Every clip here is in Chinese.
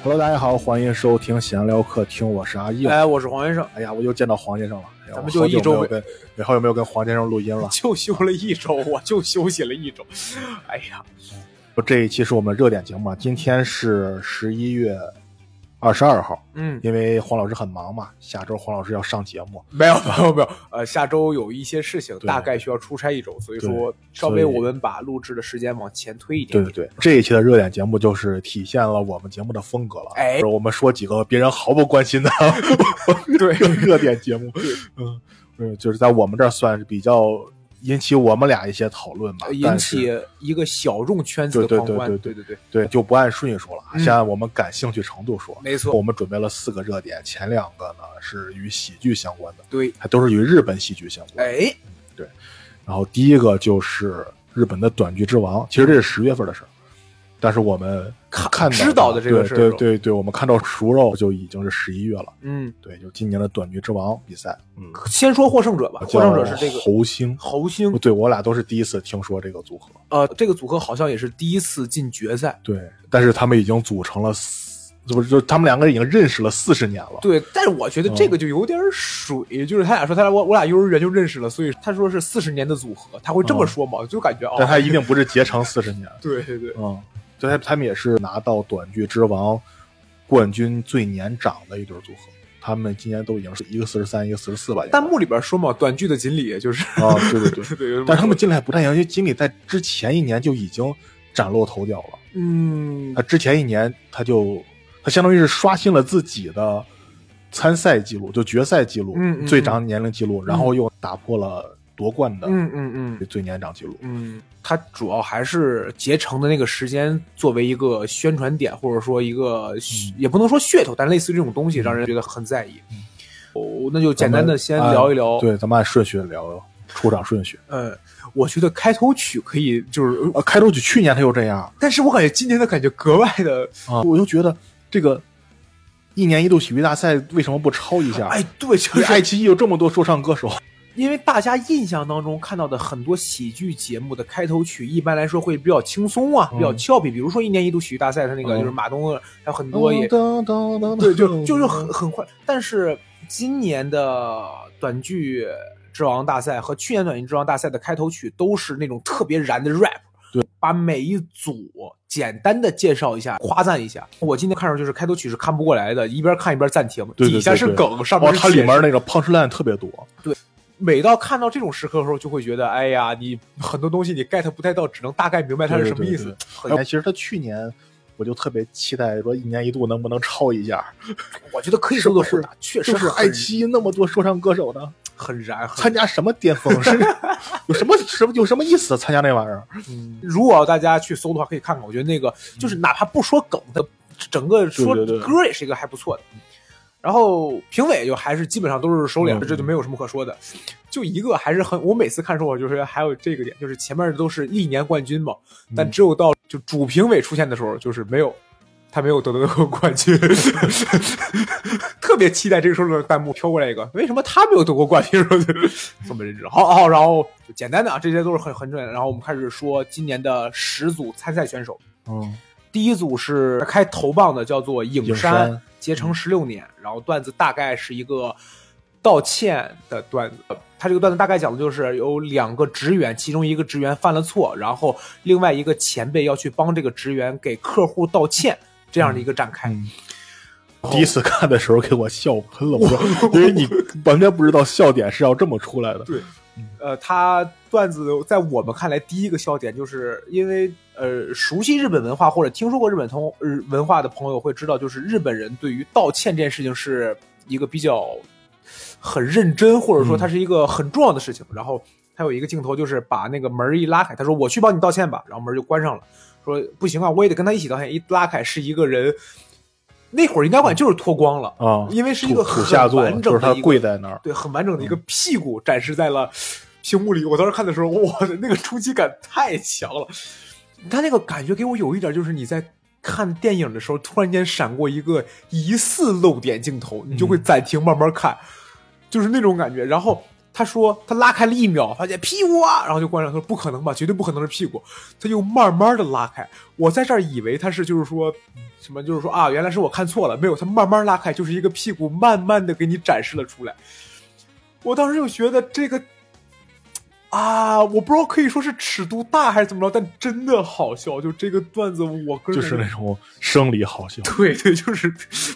Hello，大家好，欢迎收听闲聊客厅，我是阿硬。哎，我是黄先生，哎呀，我又见到黄先生了。哎呀咱们就一周没没有跟，你好久没有跟黄先生录音了。就休了一周，我就休息了一周。哎呀，这一期是我们热点节目啊，今天是十一月二十二号，嗯，因为黄老师很忙嘛，下周黄老师要上节目，没有没有没有，呃，下周有一些事情，大概需要出差一周，所以说稍微我们把录制的时间往前推一点对对对，这一期的热点节目就是体现了我们节目的风格了。哎就是我们说几个别人毫不关心的对 热点节目，嗯嗯，就是在我们这儿算是比较引起我们俩一些讨论吧，呃引起一个小众圈子的对对狂欢。对对对对，对，就不按顺序说了，嗯。先按我们感兴趣程度说。没错。我们准备了四个热点，前两个呢是与喜剧相关的，对，还都是与日本喜剧相关。哎，对。然后第一个就是日本的短剧之王，其实这是十月份的事儿，但是我们看看到知道的这个事对是对对对，我们看到熟肉就已经是十一月了。嗯，对，就今年的短剧之王比赛，嗯，先说获胜者吧，获胜者是这个叫侯星。侯星，对我俩都是第一次听说这个组合，呃，这个组合好像也是第一次进决赛。对，但是他们已经组成了四，不是，就他们两个人已经认识了四十年了。对，但是我觉得这个就有点水，就是他俩说他俩我我俩幼儿园就认识了，所以他说是四十年的组合，他会这么说吗？就感觉啊，但他一定不是结成四十年。对对对，嗯，就他他们也是拿到短剧之王冠军最年长的一对组合，他们今年都已经是一个四十三，一个四十四吧。弹幕里边说嘛，短剧的锦鲤就是，啊，对对对，但是他们说进来不太一样，因为锦鲤在之前一年就已经崭露头角了。嗯他之前一年他就他相当于是刷新了自己的参赛记录，就决赛记录，嗯嗯最长年龄记录，然后又打破了夺冠的嗯嗯嗯最年长记录。嗯，他主要还是结成的那个时间作为一个宣传点，或者说一个嗯也不能说噱头，但类似于这种东西，让人觉得很在意。哦，那就简单的先聊一聊。对，咱们按顺序聊出场顺序。呃，我觉得开头曲可以就是，呃，开头曲去年他就这样但是我感觉今年的感觉格外的，啊，我就觉得这个一年一度喜剧大赛为什么不抄一下？哎，对，就爱奇艺有这么多说唱歌手，因为大家印象当中看到的很多喜剧节目的开头曲，一般来说会比较轻松啊，嗯比较俏皮。比如说一年一度喜剧大赛，它那个嗯就是马东，还有很多也噔噔噔对，就就是很很快。但是今年的短剧之王大赛和去年短剧之王大赛的开头曲都是那种特别燃的 rap，对，把每一组简单的介绍一下，夸赞一下。我今天看上就是开头曲是看不过来的，一边看一边暂停，对对对底下是梗，上面哦，是解释它里面那个 punch line 特别多，每到看到这种时刻的时候，就会觉得，哎呀，你很多东西你 get 不太到，只能大概明白它是什么意思哎，其实他去年我就特别期待说一年一度能不能超一下，我觉得可以说的混搭，确实是爱奇艺那么多说唱歌手呢，很燃。很参加什么巅峰是 有什么什么有什么意思？参加那玩意儿？嗯，如果大家去搜的话，可以看看。我觉得那个就是哪怕不说梗的，整个说歌也是一个还不错的。然后评委就还是基本上都是收敛，嗯这就没有什么可说的。就一个还是很，我每次看的时候，我就是还有这个点，就是前面都是历年冠军嘛，但只有到就主评委出现的时候，就是没有。他没有得到过冠军，特别期待这个时候的弹幕飘过来一个，为什么他没有得过冠军？这么认知，好好，然后就简单的啊，这些都是很很准的。然后我们开始说今年的十组参赛选手，嗯，第一组是开头棒的，叫做影山，结成十六年，然后段子大概是一个道歉的段子。他这个段子大概讲的就是有两个职员，其中一个职员犯了错，然后另外一个前辈要去帮这个职员给客户道歉，这样的一个展开。嗯第一次看的时候给我笑喷了，我说，因为你完全不知道笑点是要这么出来的。对呃，他段子在我们看来，第一个笑点就是因为呃，熟悉日本文化或者听说过日本通日文化的朋友会知道，就是日本人对于道歉这件事情是一个比较很认真，或者说它是一个很重要的事情。然后他有一个镜头就是把那个门一拉开，他说我去帮你道歉吧，然后门就关上了，说不行啊，我也得跟他一起道歉。一拉开是一个人，那会儿应该管就是脱光了啊，因为是一个很完整就是他的跪在那儿。对，很完整的一个屁股展示在了屏幕里。我当时看的时候，我的，那个冲击感太强了。他那个感觉给我有一点就是你在看电影的时候突然间闪过一个疑似露点镜头，你就会暂停慢慢看，就是那种感觉。然后他说他拉开了一秒，发现屁股啊，然后就关上。他说不可能吧，绝对不可能是屁股。他又慢慢的拉开，我在这儿以为他是就是说什么，就是说啊，原来是我看错了，没有，他慢慢拉开，就是一个屁股慢慢的给你展示了出来。我当时就觉得这个。啊，我不知道可以说是尺度大还是怎么着，但真的好笑。就这个段子，我个人就是那种生理好笑。对对，就是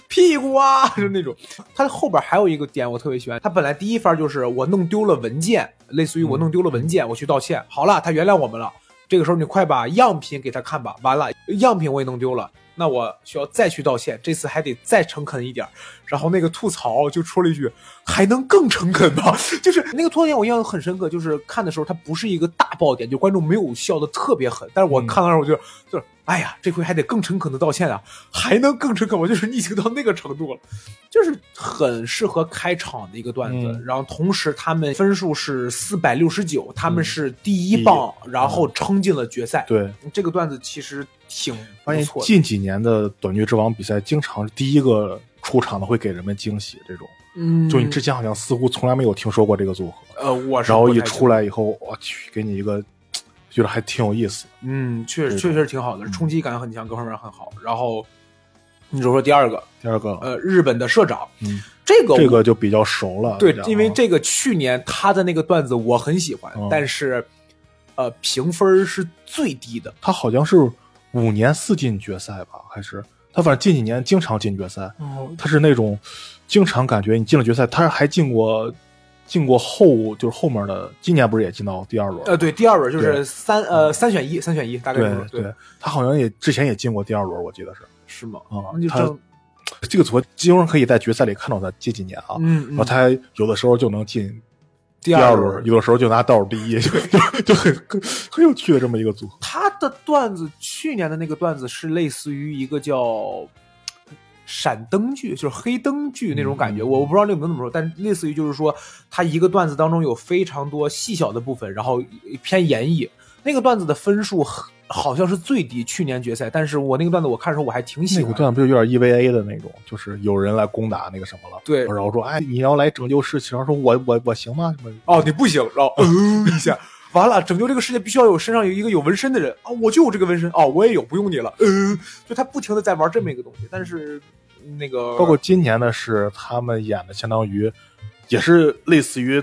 屁股啊，就那种。它后边还有一个点我特别喜欢，他本来第一番就是我弄丢了文件，类似于我弄丢了文件，我去道歉。好了，他原谅我们了。这个时候你快把样品给他看吧。完了，样品我也弄丢了。那我需要再去道歉，这次还得再诚恳一点。然后那个吐槽就说了一句：“还能更诚恳吗？” 就是那个吐槽点我印象很深刻，就是看的时候它不是一个大爆点，就观众没有笑的特别狠。但是我看到时候我就就是，哎呀，这回还得更诚恳的道歉啊，还能更诚恳我就是逆行到那个程度了，就是很适合开场的一个段子。然后同时他们分数是四百六十九，他们是第一棒，然后撑进了决赛。对，这个段子其实。挺发现近几年的短剧之王比赛，经常第一个出场的会给人们惊喜。这种，嗯，就你之前好像似乎从来没有听说过这个组合。呃，我然后一出来以后，我去，给你一个，觉得还挺有意思。嗯，确实确实挺好的，冲击感很强，各方面很好。然后，你就说第二个，第二个，呃，日本的社长，嗯，这个这个就比较熟了。对，因为这个去年他的那个段子我很喜欢，但是，呃，评分是最低的。他好像是。五年四进决赛吧，还是他反正近几年经常进决赛。他是那种经常感觉你进了决赛，他还进过进过后就是后面的，今年不是也进到第二轮？呃，对，第二轮就是三呃三选一，三选一，大概对对。他好像也之前也进过第二轮，我记得是是吗？啊，他这个组合几乎可以在决赛里看到他这几年啊，然后他有的时候就能进。第二轮有的时候就拿倒数第一，就 就就很很有趣的这么一个组合。他的段子去年的那个段子是类似于一个叫闪灯剧，就是黑灯剧那种感觉。我我不知道那个名怎么说，但类似于就是说，他一个段子当中有非常多细小的部分，然后偏演绎。那个段子的分数好像是最低，去年决赛。但是我那个段子我看的时候我还挺喜欢。那个段子不就有点 EVA 的那种，就是有人来攻打那个什么了？对，然后说：“哎，你要来拯救世界？”说：“我我我行吗？”什么？哦，你不行，然后嗯 一下，完了，拯救这个世界必须要有身上有一个有纹身的人啊！我就有这个纹身哦，我也有，不用你了。嗯，就他不停的在玩这么一个东西，但是那个包括今年呢是他们演的，相当于也是类似于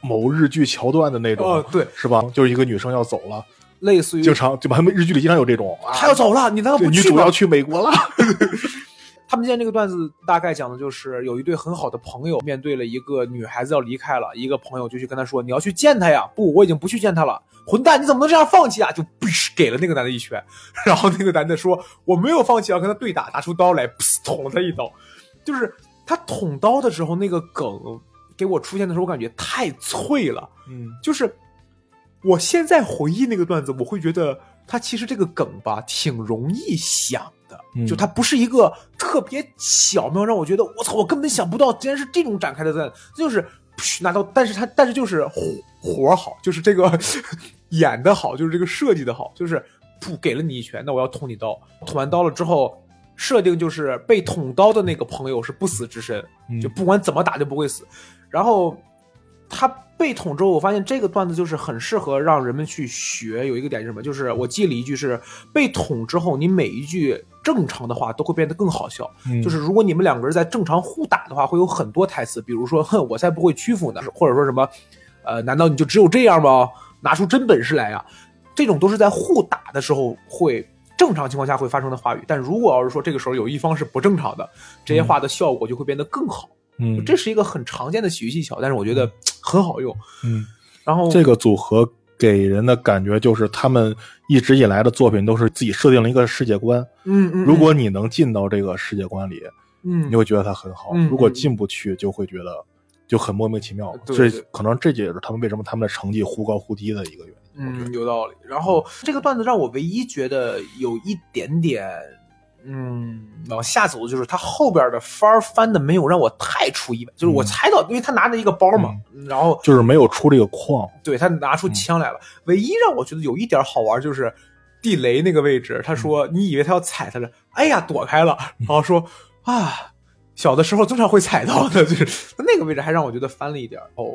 某日剧桥段的那种，对，是吧？就是一个女生要走了。类似于经常就把他们日剧里经常有这种，他要走了，你难道不去女主要去美国了。他们今天这个段子大概讲的就是有一对很好的朋友，面对了一个女孩子要离开了，一个朋友就去跟他说：“你要去见她呀？”不，我已经不去见她了。混蛋，你怎么能这样放弃啊？就给了那个男的一拳，然后那个男的说：“我没有放弃，要跟他对打，拿出刀来，捅了他一刀。”就是他捅刀的时候，那个梗给我出现的时候，我感觉太脆了。嗯，就是。我现在回忆那个段子，我会觉得他其实这个梗吧挺容易想的，就他不是一个特别巧妙，让我觉得我操，我根本想不到竟然是这种展开的段子，就是拿到，但是他但是就是活活好，就是这个演的好，就是这个设计的好，就是噗给了你一拳，那我要捅你刀，捅完刀了之后，设定就是被捅刀的那个朋友是不死之身，就不管怎么打就不会死，然后他。被捅之后，我发现这个段子就是很适合让人们去学。有一个点是什么？就是我记了一句是：被捅之后，你每一句正常的话都会变得更好笑。就是如果你们两个人在正常互打的话，会有很多台词，比如说“ 哼，我才不会屈服呢”，或者说什么“呃，难道你就只有这样吗？拿出真本事来呀！”这种都是在互打的时候会正常情况下会发生的话语。但如果要是说这个时候有一方是不正常的，这些话的效果就会变得更好。嗯，这是一个很常见的喜剧技巧，但是我觉得很好用。嗯，然后这个组合给人的感觉就是他们一直以来的作品都是自己设定了一个世界观。嗯嗯，如果你能进到这个世界观里，嗯，你会觉得它很好；如果进不去，就会觉得就很莫名其妙。这可能这也是他们为什么他们的成绩忽高忽低的一个原因。嗯，有道理。然后这个段子让我唯一觉得有一点点。嗯，往下走就是他后边的番儿翻的没有让我太出意外，就是我猜到，因为他拿着一个包嘛，然后就是没有出这个框，对他拿出枪来了。唯一让我觉得有一点好玩就是，地雷那个位置，他说你以为他要踩他了，哎呀躲开了，然后说啊，小的时候经常会踩到的，就是那个位置还让我觉得翻了一点哦。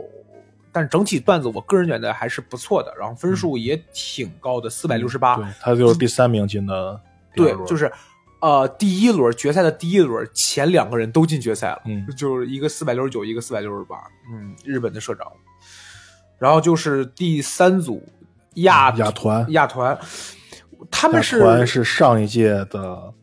但是整体段子我个人觉得还是不错的，然后分数也挺高的，四百六十八。对，他就是第三名进的。对，就是呃第一轮决赛的第一轮前两个人都进决赛了，嗯，就是一个四百六十九，一个四百六十八，嗯，日本的社长。然后就是第三组亚亚团亚团，他们是团是上一届的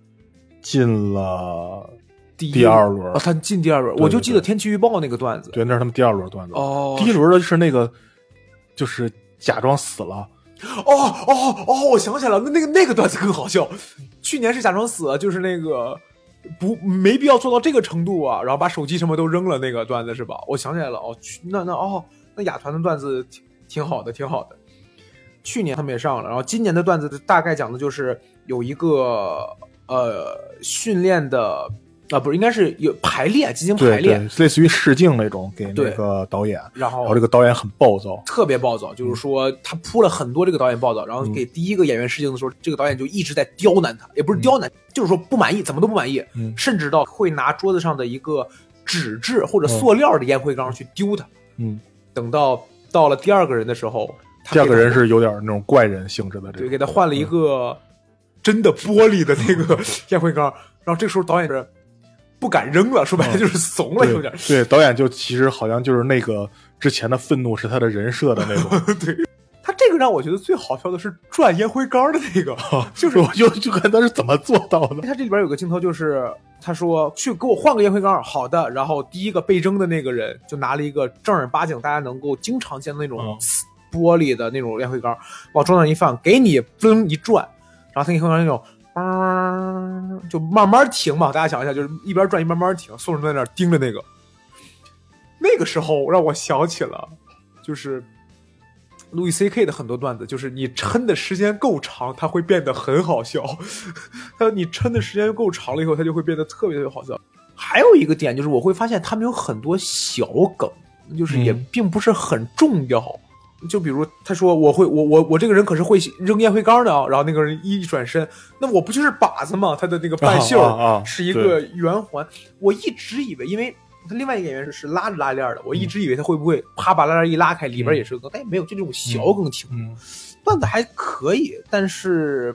进了。第二轮，他进第二轮，我就记得天气预报那个段子。对，那是他们第二轮段子。哦，第一轮的是那个，就是假装死了。哦哦哦，我想起来了，那那个那个段子更好笑。去年是假装死，就是那个不没必要做到这个程度啊，然后把手机什么都扔了那个段子是吧？我想起来了，哦，去那那哦，那亚团的段子挺挺好的，挺好的。去年他们也上了，然后今年的段子大概讲的就是有一个呃训练的。啊，不是，应该是有排列，进行排列，类似于试镜那种，给那个导演。然后，然后这个导演很暴躁，特别暴躁，就是说他铺了很多这个导演暴躁，然后给第一个演员试镜的时候，这个导演就一直在刁难他，也不是刁难，就是说不满意，怎么都不满意，甚至到会拿桌子上的一个纸质或者塑料的烟灰缸去丢他。嗯，等到到了第二个人的时候，第二个人是有点那种怪人性质的，对，给他换了一个真的玻璃的那个 烟灰缸，然后这时候导演是。不敢扔了，说白了就是怂了，有点。对，导演就其实好像就是那个之前的愤怒是他的人设的那种。对，他这个让我觉得最好笑的是转烟灰缸的那个，就是我就就看他是怎么做到的。他这里边有个镜头，就是他说去给我换个烟灰缸，好的。然后第一个被扔的那个人就拿了一个正儿八经大家能够经常见的那种玻璃的那种烟灰缸，往桌上一放，给你嘣一转，然后他烟灰缸那种。啊，就慢慢停嘛，大家想一下，就是一边转一边慢慢停，宋人在那盯着那个。那个时候让我想起了，就是路易 C K 的很多段子，就是你撑的时间够长，它会变得很好笑。他你撑的时间够长了以后，它就会变得特别特别好笑。还有一个点就是，我会发现他们有很多小梗，就是也并不是很重要。就比如他说我会我我我这个人可是会扔烟灰缸的啊，然后那个人一转身，那我不就是靶子吗？他的那个半袖是一个圆环，我一直以为，因为他另外一个演员是是拉着拉链的，我一直以为他会不会啪把拉链一拉开，里边也是个梗，但也没有，就这种小梗挺段子还可以，但是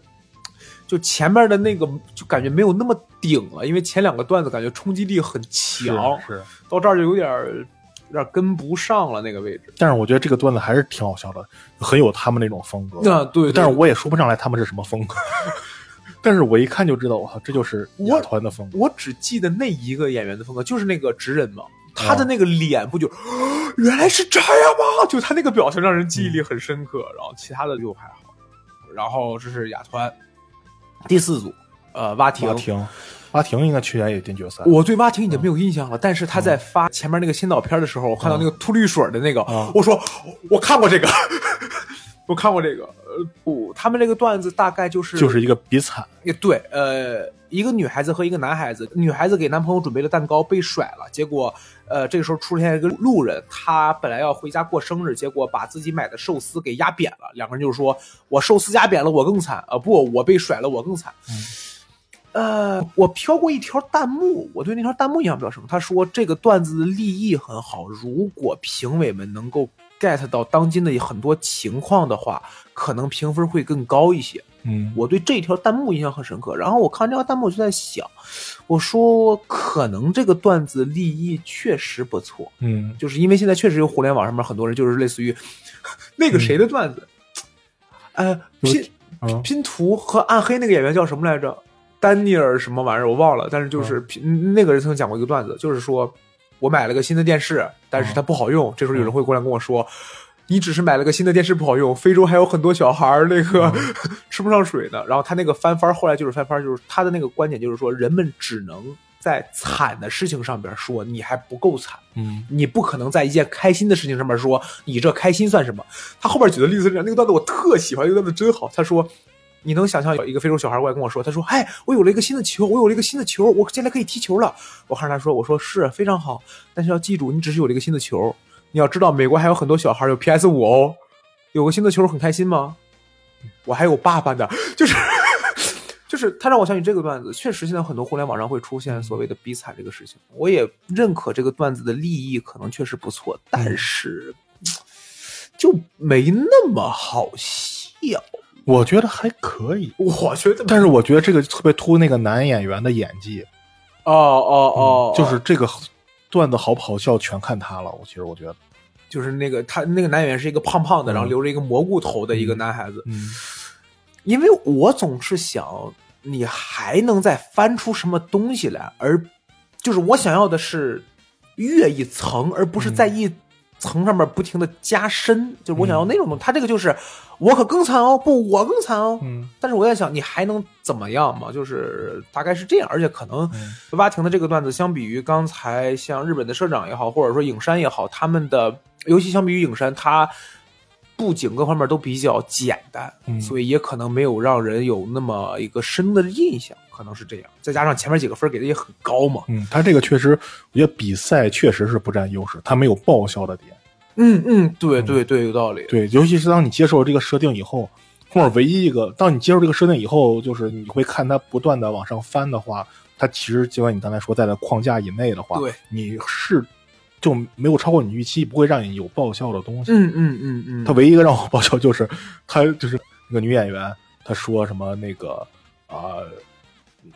就前面的那个就感觉没有那么顶了，因为前两个段子感觉冲击力很强，是到这儿就有点。有点跟不上了那个位置，但是我觉得这个段子还是挺好笑的，很有他们那种风格。啊，对，但是我也说不上来他们是什么风格，但是我一看就知道，我操，这就是我团的风格。我只记得那一个演员的风格，就是那个直人嘛，他的那个脸不就 原来是这样吗？就他那个表情让人记忆力很深刻，然后其他的就还好。然后这是雅团第四组，呃，蛙艇。蛙亭应该去年也进决赛。我对蛙婷已经没有印象了，但是她在发前面那个先导片的时候，我看到那个吐绿水的那个，我说我看过这个，我看过这个。呃，不，他们这个段子大概就是就是一个比惨。也对，呃，一个女孩子和一个男孩子，女孩子给男朋友准备了蛋糕被甩了，结果呃这个时候出现一个路人，他本来要回家过生日，结果把自己买的寿司给压扁了，两个人就是说我寿司压扁了我更惨啊，不，我被甩了我更惨。呃，我飘过一条弹幕，我对那条弹幕印象比较深。他说这个段子的立意很好，如果评委们能够 get 到当今的很多情况的话，可能评分会更高一些。嗯，我对这条弹幕印象很深刻。然后我看这条弹幕，我就在想，我说可能这个段子立意确实不错。嗯，就是因为现在确实有互联网上面很多人就是类似于那个谁的段子，呃，拼拼图和暗黑那个演员叫什么来着？丹尼尔什么玩意儿我忘了，但是就是那个人曾经讲过一个段子，就是说我买了个新的电视，但是它不好用。这时候有人会过来跟我说：“你只是买了个新的电视不好用，非洲还有很多小孩儿那个 吃不上水呢。”然后他那个翻番后来就是翻番，就是他的那个观点就是说，人们只能在惨的事情上边说你还不够惨，嗯，你不可能在一件开心的事情上面说你这开心算什么。他后边举的例子是这样，那个段子我特喜欢，那个段子真好。他说。你能想象有一个非洲小孩过来跟我说，他说：“嗨，我有了一个新的球，我有了一个新的球，我现在可以踢球了。”我看着他说：“我说是非常好，但是要记住，你只是有了一个新的球。你要知道，美国还有很多小孩有 PS 五哦，有个新的球很开心吗？我还有爸爸呢，就是 就是他让我想起这个段子，确实现在很多互联网上会出现所谓的逼惨这个事情，我也认可这个段子的利益可能确实不错，但是就没那么好笑。我觉得还可以，我觉得，但是我觉得这个特别突那个男演员的演技，哦哦哦，就是这个段子好不好笑全看他了。我其实我觉得，就是那个他那个男演员是一个胖胖的，然后留着一个蘑菇头的一个男孩子。嗯，因为我总是想，你还能再翻出什么东西来？而就是我想要的是越一层，而不是在一层上面不停的加深。就是我想要那种东西，他这个就是我可更惨哦，不，我更惨哦。嗯，但是我在想，你还能怎么样嘛？就是大概是这样，而且可能蛙亭的这个段子，相比于刚才像日本的社长也好，或者说影山也好，他们的尤其相比于影山，他布景各方面都比较简单，嗯所以也可能没有让人有那么一个深的印象，可能是这样。再加上前面几个分给的也很高嘛，嗯，他这个确实，我觉得比赛确实是不占优势，他没有爆笑的点。嗯嗯，对对对，有道理。对，尤其是当你接受了这个设定以后，或者唯一一个，当你接受这个设定以后，就是你会看它不断的往上翻的话，它其实就像你刚才说，在的框架以内的话，对，你是就没有超过你预期，不会让你有爆笑的东西。嗯嗯嗯嗯，他唯一一个让我爆笑就是他就是那个女演员，她说什么那个啊、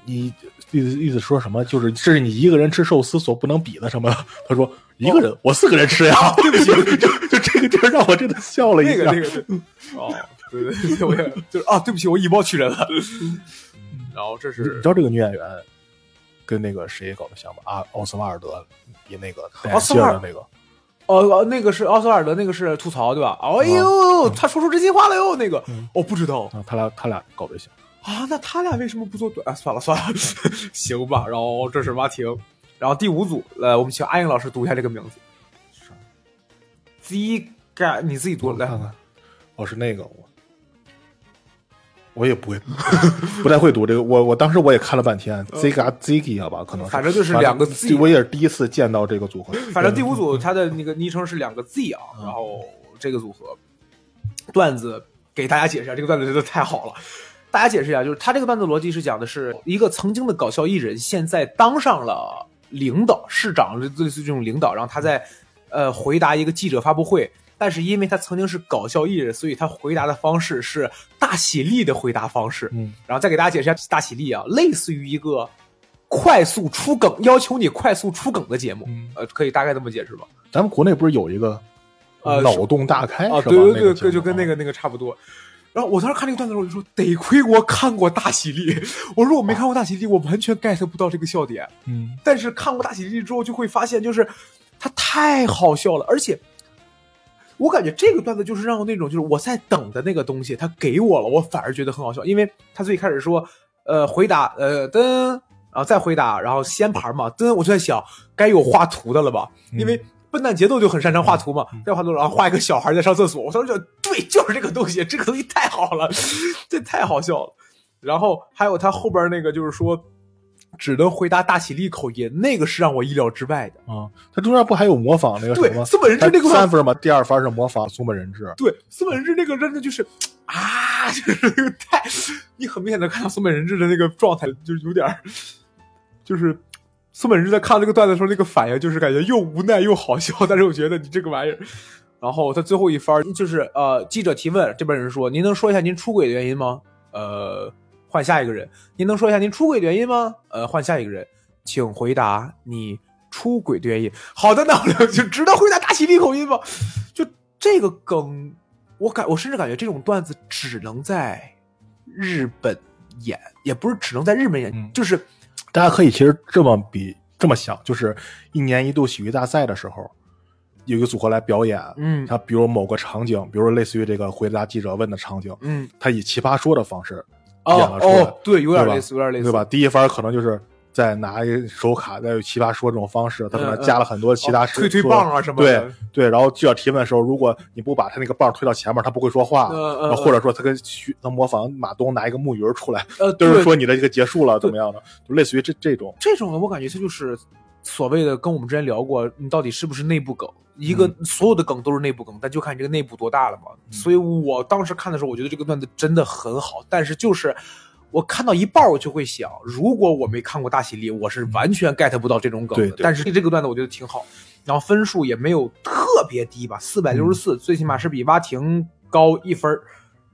你意思意思说什么？就是这是你一个人吃寿司所不能比的什么？他说一个人，我四个人吃呀。对不起，就就这个地儿让我真的笑了一下。那个那个哦，对对对，我也就是啊，对不起，我以貌取人了。然后这是你知道这个女演员跟那个谁搞的像吗？啊，奥斯瓦尔德比那个奥斯瓦尔希尔的那个，哦哦，那个是奥斯瓦尔德，那个是吐槽对吧？哎呦，他说出真心话了哟，那个嗯我不知道啊，他俩他俩搞对象。啊，那他俩为什么不做短？啊，算了算了，行吧。然后这是马婷，然后第五组，呃，我们请阿英老师读一下这个名字。Z 嘎，你自己读来。看看，哦，是那个我，我也不会，不太会读这个。我我当时我也看了半天，Ziga Ziggy 吧，可能是，反正就是两个 Z 我也是第一次见到这个组合。反正第五组他的那个昵称是两个 Z 啊，然后这个组合段子给大家解释一下，这个段子真的太好了。大家解释一下，就是他这个段子逻辑是讲的是一个曾经的搞笑艺人，现在当上了领导、市长，类似于这种领导，然后他在呃回答一个记者发布会，但是因为他曾经是搞笑艺人，所以他回答的方式是大喜力的回答方式。嗯，然后再给大家解释一下大喜力啊，类似于一个快速出梗，要求你快速出梗的节目，嗯呃，可以大概这么解释吧？咱们国内不是有一个呃脑洞大开啊，对对对，就跟那个那个差不多。然后我当时看这个段子的时候，我就说得亏我看过大喜力。我说我没看过大喜力，我完全 get 不到这个笑点。嗯但是看过大喜力之后，就会发现，就是它太好笑了，而且我感觉这个段子就是让我那种就是我在等的那个东西，他给我了，我反而觉得很好笑，因为他最开始说，呃，回答，呃，噔，然后再回答，然后先盘嘛，噔，我就在想，该有画图的了吧？嗯因为笨蛋节奏就很擅长画图嘛，在画图，然后画一个小孩在上厕所，我当时就对，就是这个东西，这个东西太好了，这太好笑了。然后还有他后边那个就是说。只能回答大喜力口音，那个是让我意料之外的。啊，他中间不还有模仿那个什么？对松本人志那个他三分嘛，第二分是模仿松本人志。对，松本人志那个真的就是 啊，就是那个太，你很明显的看到松本人志的那个状态，就是有点，就是松本人在看这个段子的时候，那个反应就是感觉又无奈又好笑，但是我觉得你这个玩意儿。然后他最后一番就是呃，记者提问，这边人说：“您能说一下您出轨的原因吗？”呃，换下一个人，您能说一下您出轨的原因吗？呃，换下一个人，请回答你出轨的原因。好的，那我就只能回答大喜力口音吧。就这个梗，我感我甚至感觉这种段子只能在日本演，也不是只能在日本演，嗯就是大家可以其实这么比这么想，就是一年一度喜剧大赛的时候，有一个组合来表演，嗯他比如某个场景，比如说类似于这个回答记者问的场景，嗯他以奇葩说的方式演哦了出来，哦，对，有点类似，有点类似，对吧？？第一番可能就是再拿一手卡，再有奇葩说这种方式，他可能加了很多其他哦推推棒啊什么对的，对。然后记者提问的时候，如果你不把他那个棒推到前面，他不会说话，嗯嗯然后或者说他跟徐他模仿马东拿一个木鱼儿出来，呃，就是说你的这个结束了怎么样的，就类似于这这种。这种我感觉它就是所谓的跟我们之前聊过，你到底是不是内部梗？一个所有的梗都是内部梗，但就看你这个内部多大了嘛。所以我当时看的时候，我觉得这个段子真的很好，但是就是我看到一半，我就会想，如果我没看过大喜力，我是完全 get 不到这种梗的。但是这个段子我觉得挺好，然后分数也没有特别低吧，四百六十四，最起码是比蛙亭高一分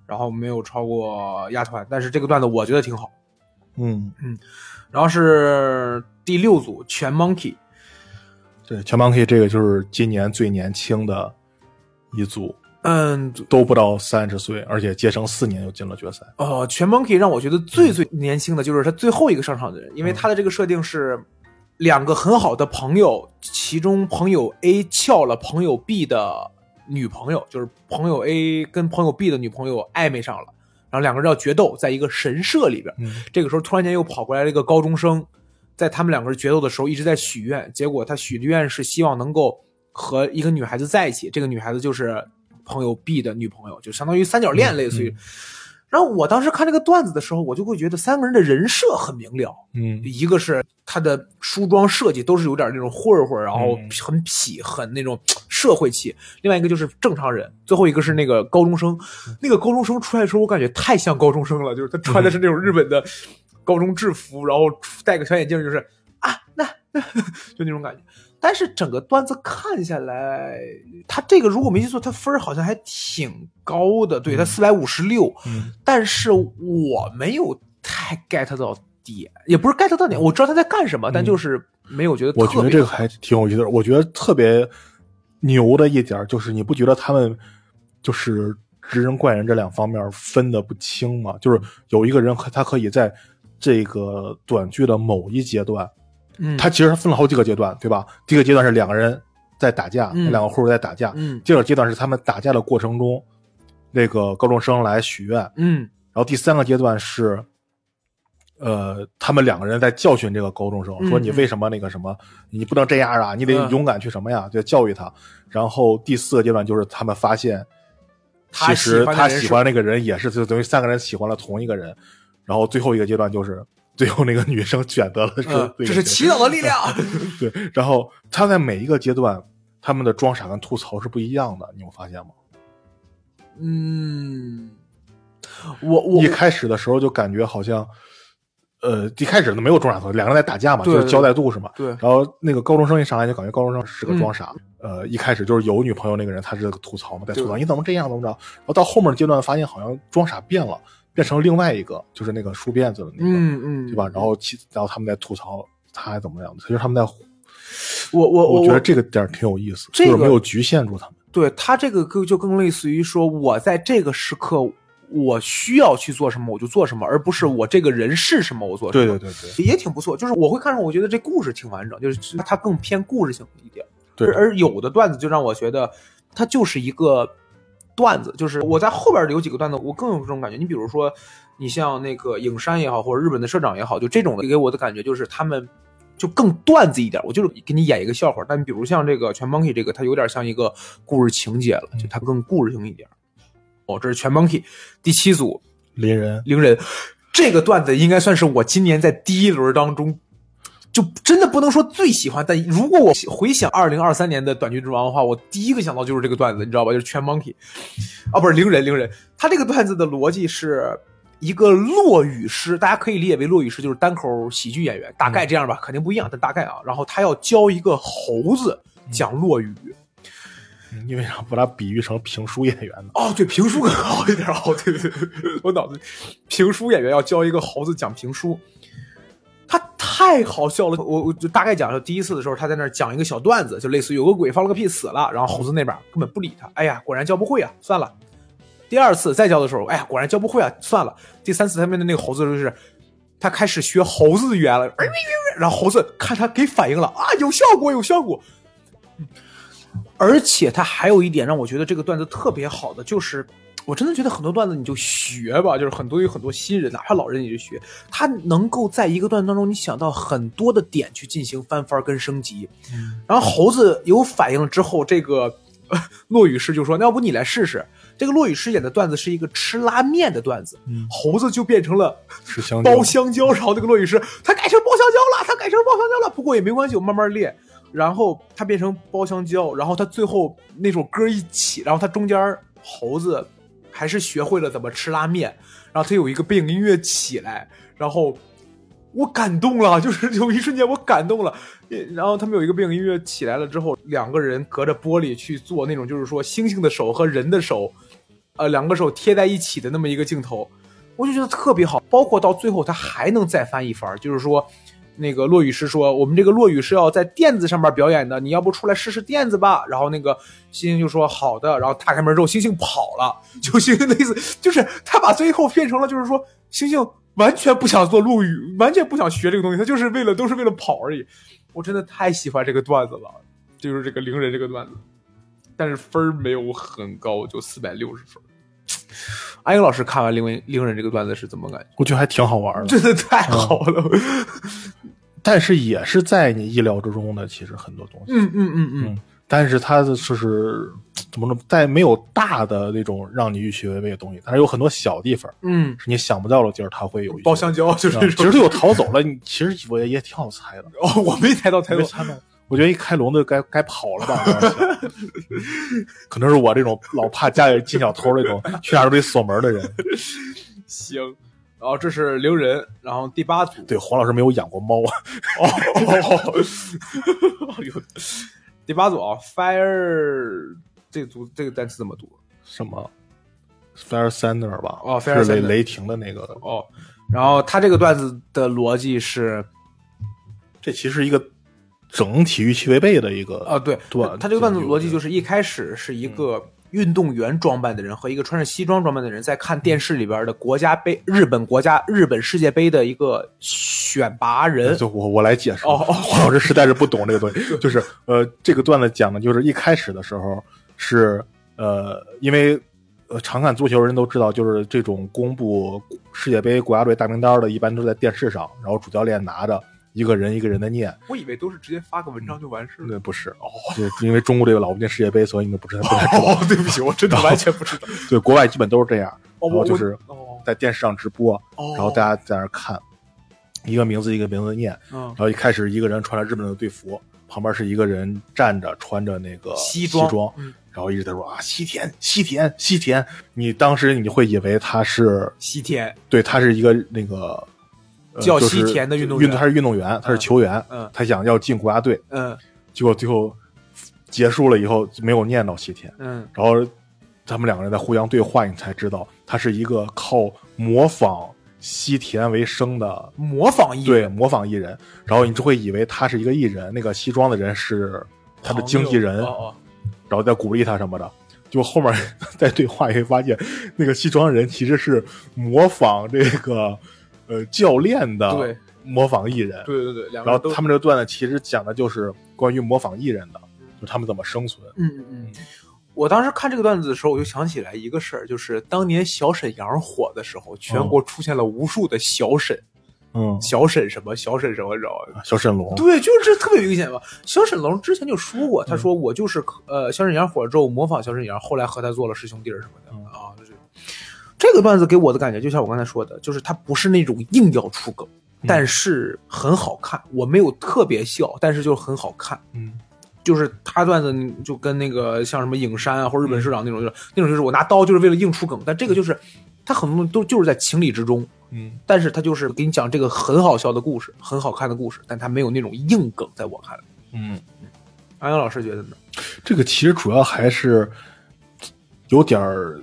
然后没有超过鸭团，但是这个段子我觉得挺好。嗯嗯，然后是第六组全 Monkey。对，全 Monkey 这个就是今年最年轻的一组，嗯，都不到三十岁，而且结成四年就进了决赛。哦，全 Monkey 让我觉得最最年轻的就是他最后一个上场的人，因为他的这个设定是两个很好的朋友，其中朋友 A 撬了朋友 B 的女朋友，就是朋友 A 跟朋友 B 的女朋友暧昧上了，然后两个人要决斗，在一个神社里边，这个时候突然间又跑过来了一个高中生。在他们两个人决斗的时候，一直在许愿。结果他许的愿是希望能够和一个女孩子在一起。这个女孩子就是朋友 B 的女朋友，就相当于三角恋，类似于。然后我当时看这个段子的时候，我就会觉得三个人的人设很明了。嗯，一个是他的梳妆设计都是有点那种混混，然后很痞，很那种社会气。另外一个就是正常人。最后一个是那个高中生。那个高中生出来的时候，我感觉太像高中生了，就是他穿的是那种日本的。高中制服，然后戴个小眼镜，就是啊，那 就那种感觉。但是整个段子看下来，他这个如果没记错，他分好像还挺高的，对他四百五十六。但是我没有太 get 到点，也不是 get 到点，我知道他在干什么，但就是没有觉得。我觉得这个还挺有意思的。我觉得特别牛的一点就是，你不觉得他们就是直人怪人这两方面分的不清吗？就是有一个人，他可以在。这个短剧的某一阶段，嗯，它其实分了好几个阶段，对吧？第一个阶段是两个人在打架，两个护士在打架，嗯，第二个阶段是他们打架的过程中，那个高中生来许愿，嗯，然后第三个阶段是，呃，他们两个人在教训这个高中生，说你为什么那个什么，你不能这样啊，你得勇敢去什么呀，就教育他。然后第四个阶段就是他们发现，其实他喜欢那个人也是，就等于三个人喜欢了同一个人。然后最后一个阶段就是最后那个女生选择了是，这是祈祷的力量。对，然后他在每一个阶段，他们的装傻跟吐槽是不一样的，你有发现吗？嗯，我我一开始的时候就感觉好像，呃，一开始都没有装傻，两个人在打架嘛，就是交代度是嘛。对。然后那个高中生一上来就感觉高中生是个装傻，呃，一开始就是有女朋友那个人他是个吐槽嘛，在吐槽你怎么这样怎么着，然后到后面阶段发现好像装傻变了。变成另外一个，就是那个梳辫子的那个，嗯嗯，对吧？然后其然后他们在吐槽他还怎么样的，其实他们在，我我我觉得这个点挺有意思，就是没有局限住他们。对他这个更就更类似于说，我在这个时刻我需要去做什么，我就做什么，而不是我这个人是什么，我做什么。对对对对，也挺不错。就是我会看上，我觉得这故事挺完整，就是它更偏故事性一点。对，而有的段子就让我觉得它就是一个。段子就是我在后边有几个段子，我更有这种感觉。你比如说，你像那个影山也好，或者日本的社长也好，就这种的给我的感觉就是他们就更段子一点。我就是给你演一个笑话，但比如像这个全 monkey 这个，它有点像一个故事情节了，就它更故事性一点。哦，这是全 monkey 第七组邻人邻人，这个段子应该算是我今年在第一轮当中。就真的不能说最喜欢，但如果我回想二零二三年的短剧之王的话，我第一个想到就是这个段子，你知道吧？就是全 monkey，啊，不是零人零人，他这个段子的逻辑是一个落语师，大家可以理解为落语师就是单口喜剧演员，大概这样吧，肯定不一样，但大概啊，然后他要教一个猴子讲落语，你为啥把它比喻成评书演员呢？哦，对，评书更好一点，哦，对对对，我脑子评书演员要教一个猴子讲评书。他太好笑了，我我就大概讲说，第一次的时候他在那儿讲一个小段子，就类似于有个鬼放了个屁死了，然后猴子那边根本不理他，哎呀，果然教不会啊，算了。第二次再教的时候，哎呀，果然教不会啊，算了。第三次他面对那个猴子就是，他开始学猴子的语言了，然后猴子看他给反应了啊，有效果，有效果。而且他还有一点让我觉得这个段子特别好的就是。我真的觉得很多段子你就学吧，就是很多有很多新人，哪怕老人也就学，他能够在一个段子当中，你想到很多的点去进行翻番跟升级。然后猴子有反应了之后，这个骆雨诗就说：“那要不你来试试？”这个骆雨诗演的段子是一个吃拉面的段子，嗯猴子就变成了吃香蕉包香蕉，然后那个骆雨诗他改成包香蕉了，他改成包香蕉了。不过也没关系，我慢慢练。然后他变成包香蕉，然后他最后那首歌一起，然后他中间猴子还是学会了怎么吃拉面，然后他有一个背景音乐起来，然后我感动了，就是有一瞬间我感动了。然后他们有一个背景音乐起来了之后，两个人隔着玻璃去做那种就是说猩猩的手和人的手，呃，两个手贴在一起的那么一个镜头，我就觉得特别好。包括到最后他还能再翻一番，就是说。那个落雨诗说：“我们这个落雨是要在垫子上面表演的，你要不出来试试垫子吧？”然后那个星星就说：“好的。”然后打开门之后，星星跑了。就星星的意思就是他把最后变成了，就是说星星完全不想做陆羽，完全不想学这个东西，他就是为了都是为了跑而已。我真的太喜欢这个段子了，就是这个伶人这个段子，但是分儿没有很高，就四百六十分。安英老师看完伶人伶人这个段子是怎么感觉？我觉得还挺好玩的，真的太好了。但是也是在你意料之中的，其实很多东西。嗯嗯嗯嗯，但是它就是怎么说，在没有大的那种让你预期违背的东西，但是有很多小地方，嗯，是你想不到的地儿，它会有一包香蕉，就是啊其实最后逃走了，你其实我也也挺好猜的。哦，我没猜到，猜到，没猜到。我觉得一开笼子该该跑了吧，可能是我这种老怕家里进小偷那种，去哪儿都得锁门的人。行，然后这是留人，然后第八组，对，黄老师没有养过猫，哦，有第八组啊，fire 这组这个单词怎么读？什么 Fire Thunder 吧？哦，Fire 是雷雷霆的那个。哦，然后他这个段子的逻辑是，这其实一个整体预期违背的一个啊，对，对他这个段子逻辑就是一开始是一个运动员装扮的人和一个穿着西装装扮的人在看电视里边的国家杯，日本国家日本世界杯的一个选拔人。就我我来解释，哦哦 黄老师实在是不懂这个东西。就是呃，这个段子讲的就是一开始的时候是呃，因为呃常看足球人都知道，就是这种公布世界杯国家队大名单的，一般都在电视上，然后主教练拿着一个人一个人的念。我以为都是直接发个文章就完事了。那不是哦，对，因为中国这个老不进世界杯，所以你们不知道。哦，对不起，我真的完全不知道。对，国外基本都是这样，然后就是哦在电视上直播，哦，然后大家在那儿看，一个名字一个名字念，嗯然后一开始一个人穿着日本的队服，旁边是一个人站着穿着那个西装装，嗯然后一直在说啊西田西田西田，你当时你会以为他是西田，对他是一个那个。呃叫就是西田的运动员。他是运动员，他是球员，嗯。他想要进国家队，嗯。结果最后结束了以后没有念到西田，嗯。然后他们两个人在互相对话，你才知道他是一个靠模仿西田为生的模仿艺人，对模仿艺人，然后你就会以为他是一个艺人，那个西装的人是他的经纪人，哦哦，然后再鼓励他什么的。就后面在 对话也会发现，那个西装人其实是模仿这个呃教练的对模仿艺人，对对对，两个人都然后他们这个段子其实讲的就是关于模仿艺人的，就他们怎么生存。嗯嗯嗯。我当时看这个段子的时候，我就想起来一个事儿，就是当年小沈阳火的时候，全国出现了无数的小沈，嗯，小沈什么，小沈什么，知道吧？小沈龙，对，就是这特别明显嘛。小沈龙之前就说过，他说我就是呃，小沈阳火了之后模仿小沈阳，后来和他做了师兄弟儿什么的、啊。就是这个段子给我的感觉，就像我刚才说的，就是他不是那种硬要出梗，但是很好看。我没有特别笑，但是就很好看。嗯就是他段子就跟那个像什么影山啊或者日本社长那种，就是那种就是我拿刀就是为了硬出梗，但这个就是他很多东西都就是在情理之中。嗯但是他就是给你讲这个很好笑的故事，很好看的故事，但他没有那种硬梗，在我看来。嗯，安阳老师觉得呢？这个其实主要还是有点儿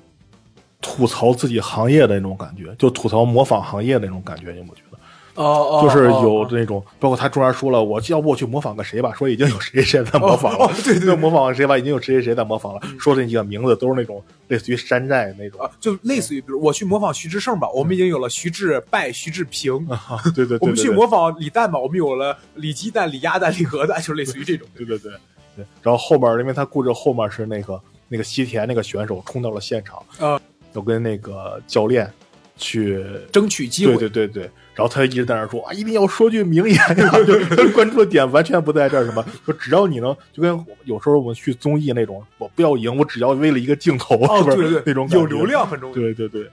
吐槽自己行业的那种感觉，就吐槽模仿行业的那种感觉，你不觉得？哦哦就是有那种，包括他中间说了，我要不我去模仿个谁吧，说已经有谁谁在模仿了，对对对。模仿谁吧，已经有谁谁谁在模仿了，说的那几个名字都是那种类似于山寨那种，啊，就类似于比如我去模仿徐志胜吧，我们已经有了徐志败、徐志平；啊 对对对，我们去模仿李诞吧，我们有了李鸡蛋、李鸭蛋、李鹅蛋，就类似于这种。对对对。对，然后后面因为他故事后面是那个那个西田那个选手冲到了现场，啊，要跟那个教练去争取机会。对对对对，然后他一直在那说啊，一定要说句名言呀，就他关注的点完全不在这儿，什么说只要你能，就跟有时候我们去综艺那种，我不要赢，我只要为了一个镜头，哦，是不是对对那种有流量很重要。对对对，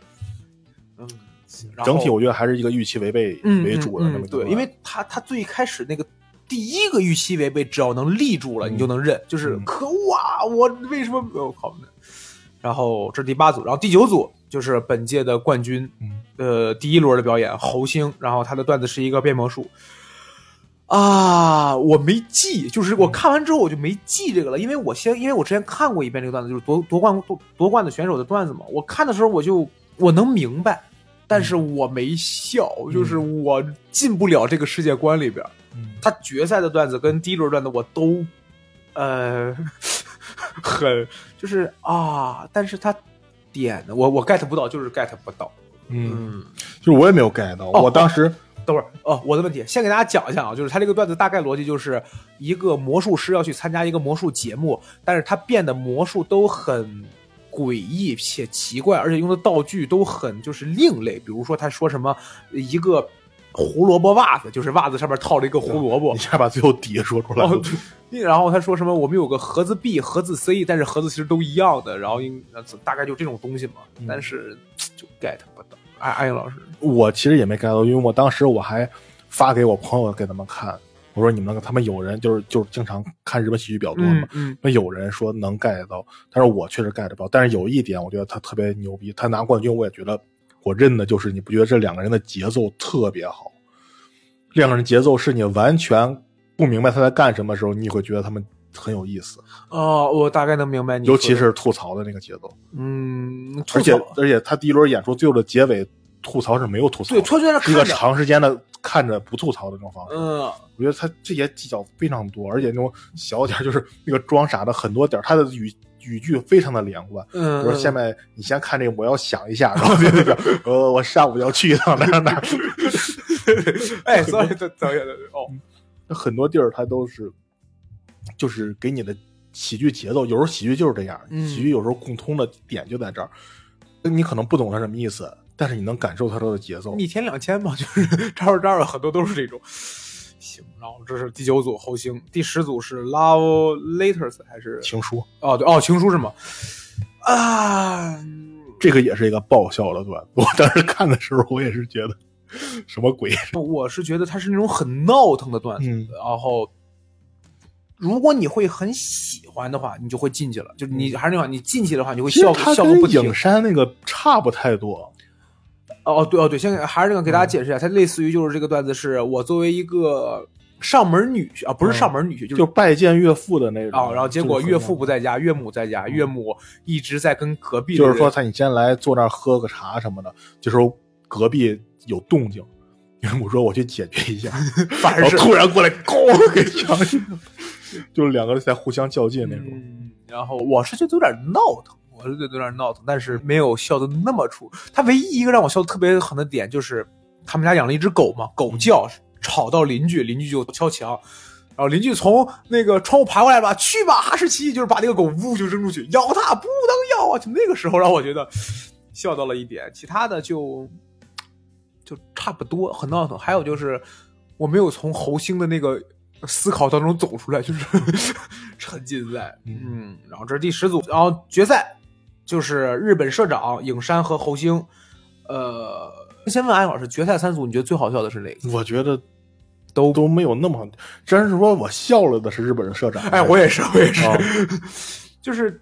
嗯，整体我觉得还是一个预期违背嗯为主的对，因为他他最开始那个第一个预期违背，只要能立住了，嗯你就能认。就是嗯可恶啊！我为什么我靠呢？然后这是第八组，然后第九组就是本届的冠军，嗯呃，第一轮的表演侯星，然后他的段子是一个变魔术。啊，我没记，就是我看完之后我就没记这个了，因为我先，因为我之前看过一遍这个段子，就是夺夺冠夺夺冠的选手的段子嘛。我看的时候我就我能明白，但是我没笑，就是我进不了这个世界观里边。嗯他决赛的段子跟第一轮段子我都，呃，很就是啊，但是他点的我我 get 不到，就是 get 不到。嗯，嗯，就是我也没有 get 到，哦我当时等会儿哦，我的问题先给大家讲一下啊，就是他这个段子大概逻辑就是一个魔术师要去参加一个魔术节目，但是他变的魔术都很诡异且奇怪，而且用的道具都很就是另类，比如说他说什么一个胡萝卜袜子，就是袜子上面套了一个胡萝卜 一，下把最后底下说出来然后他说什么我们有个盒子 B、盒子 C，但是盒子其实都一样的，然后应大概就这种东西嘛，嗯但是就 get 不到。哎，安英老师，我其实也没 get 到，因为我当时我还发给我朋友给他们看，我说你们他们有人就是就是经常看日本喜剧比较多嘛，嗯那有人说能 get 到，但是我确实 get 不到。但是有一点，我觉得他特别牛逼，他拿冠军，我也觉得我认的就是，你不觉得这两个人的节奏特别好？两个人节奏是你完全不明白他在干什么的时候，你会觉得他们很有意思，哦，我大概能明白你，尤其是吐槽的那个节奏。嗯，而且吐槽而且他第一轮演出最后的结尾吐槽是没有吐槽，对，突然在是一个，长时间的看着不吐槽的这种方式。嗯，我觉得他这些技巧非常多，而且那种小点儿就是那个装傻的很多点儿，他的语语句非常的连贯。嗯，比如说下面你先看这个，我要想一下，然后就那个呃，我上午要去一趟哪儿哪儿。哎等等一下，哦，那很多地儿它都是，就是给你的喜剧节奏，有时候喜剧就是这样，嗯喜剧有时候共通的点就在这儿。你可能不懂它什么意思，但是你能感受它的节奏。一天两千嘛，就是 这儿这儿很多都是这种。行，然后这是第九组侯星，第十组是 Love Letters 还是情书哦对哦情书是吗？啊，这个也是一个爆笑的段子，我当时看的时候，我也是觉得什么鬼？我是觉得它是那种很闹腾的段子，嗯然后。如果你会很喜欢的话，你就会进去了。就你还是那句话，你进去的话，你会笑笑个不停影。山那个差不太多。哦，对哦，对，先还是那个给大家解释一下，它类似于就是这个段子是我作为一个上门女婿啊，不是上门女婿，就是就拜见岳父的那种啊，然后结果岳父不在，家，岳母在家，岳母一直在跟隔壁，就是说他你先来坐那儿喝个茶什么的，这时候隔壁有动静，岳母说我去解决一下，反正是然后突然过来，咣给抢去，就是两个人在互相较劲那种。嗯，然后我是觉得有点闹腾，我是觉得有点闹腾，但是没有笑的那么出。他唯一一个让我笑的特别狠的点就是他们家养了一只狗嘛，狗叫吵到邻居，邻居就敲墙。然后邻居从那个窗户爬过来吧，去吧，哈士奇，就是把那个狗呜就扔出去，咬它不能咬啊！就那个时候让我觉得笑到了一点，其他的就就差不多，很闹腾。还有就是我没有从侯星的那个思考当中走出来，就是 沉浸在嗯。然后这是第十组，然后决赛就是日本社长影山和侯星。呃，先问安老师，决赛三组你觉得最好笑的是哪个？我觉得都都没有那么，真是说我笑了的是日本人社长。哎，我也是，我也是，啊就是。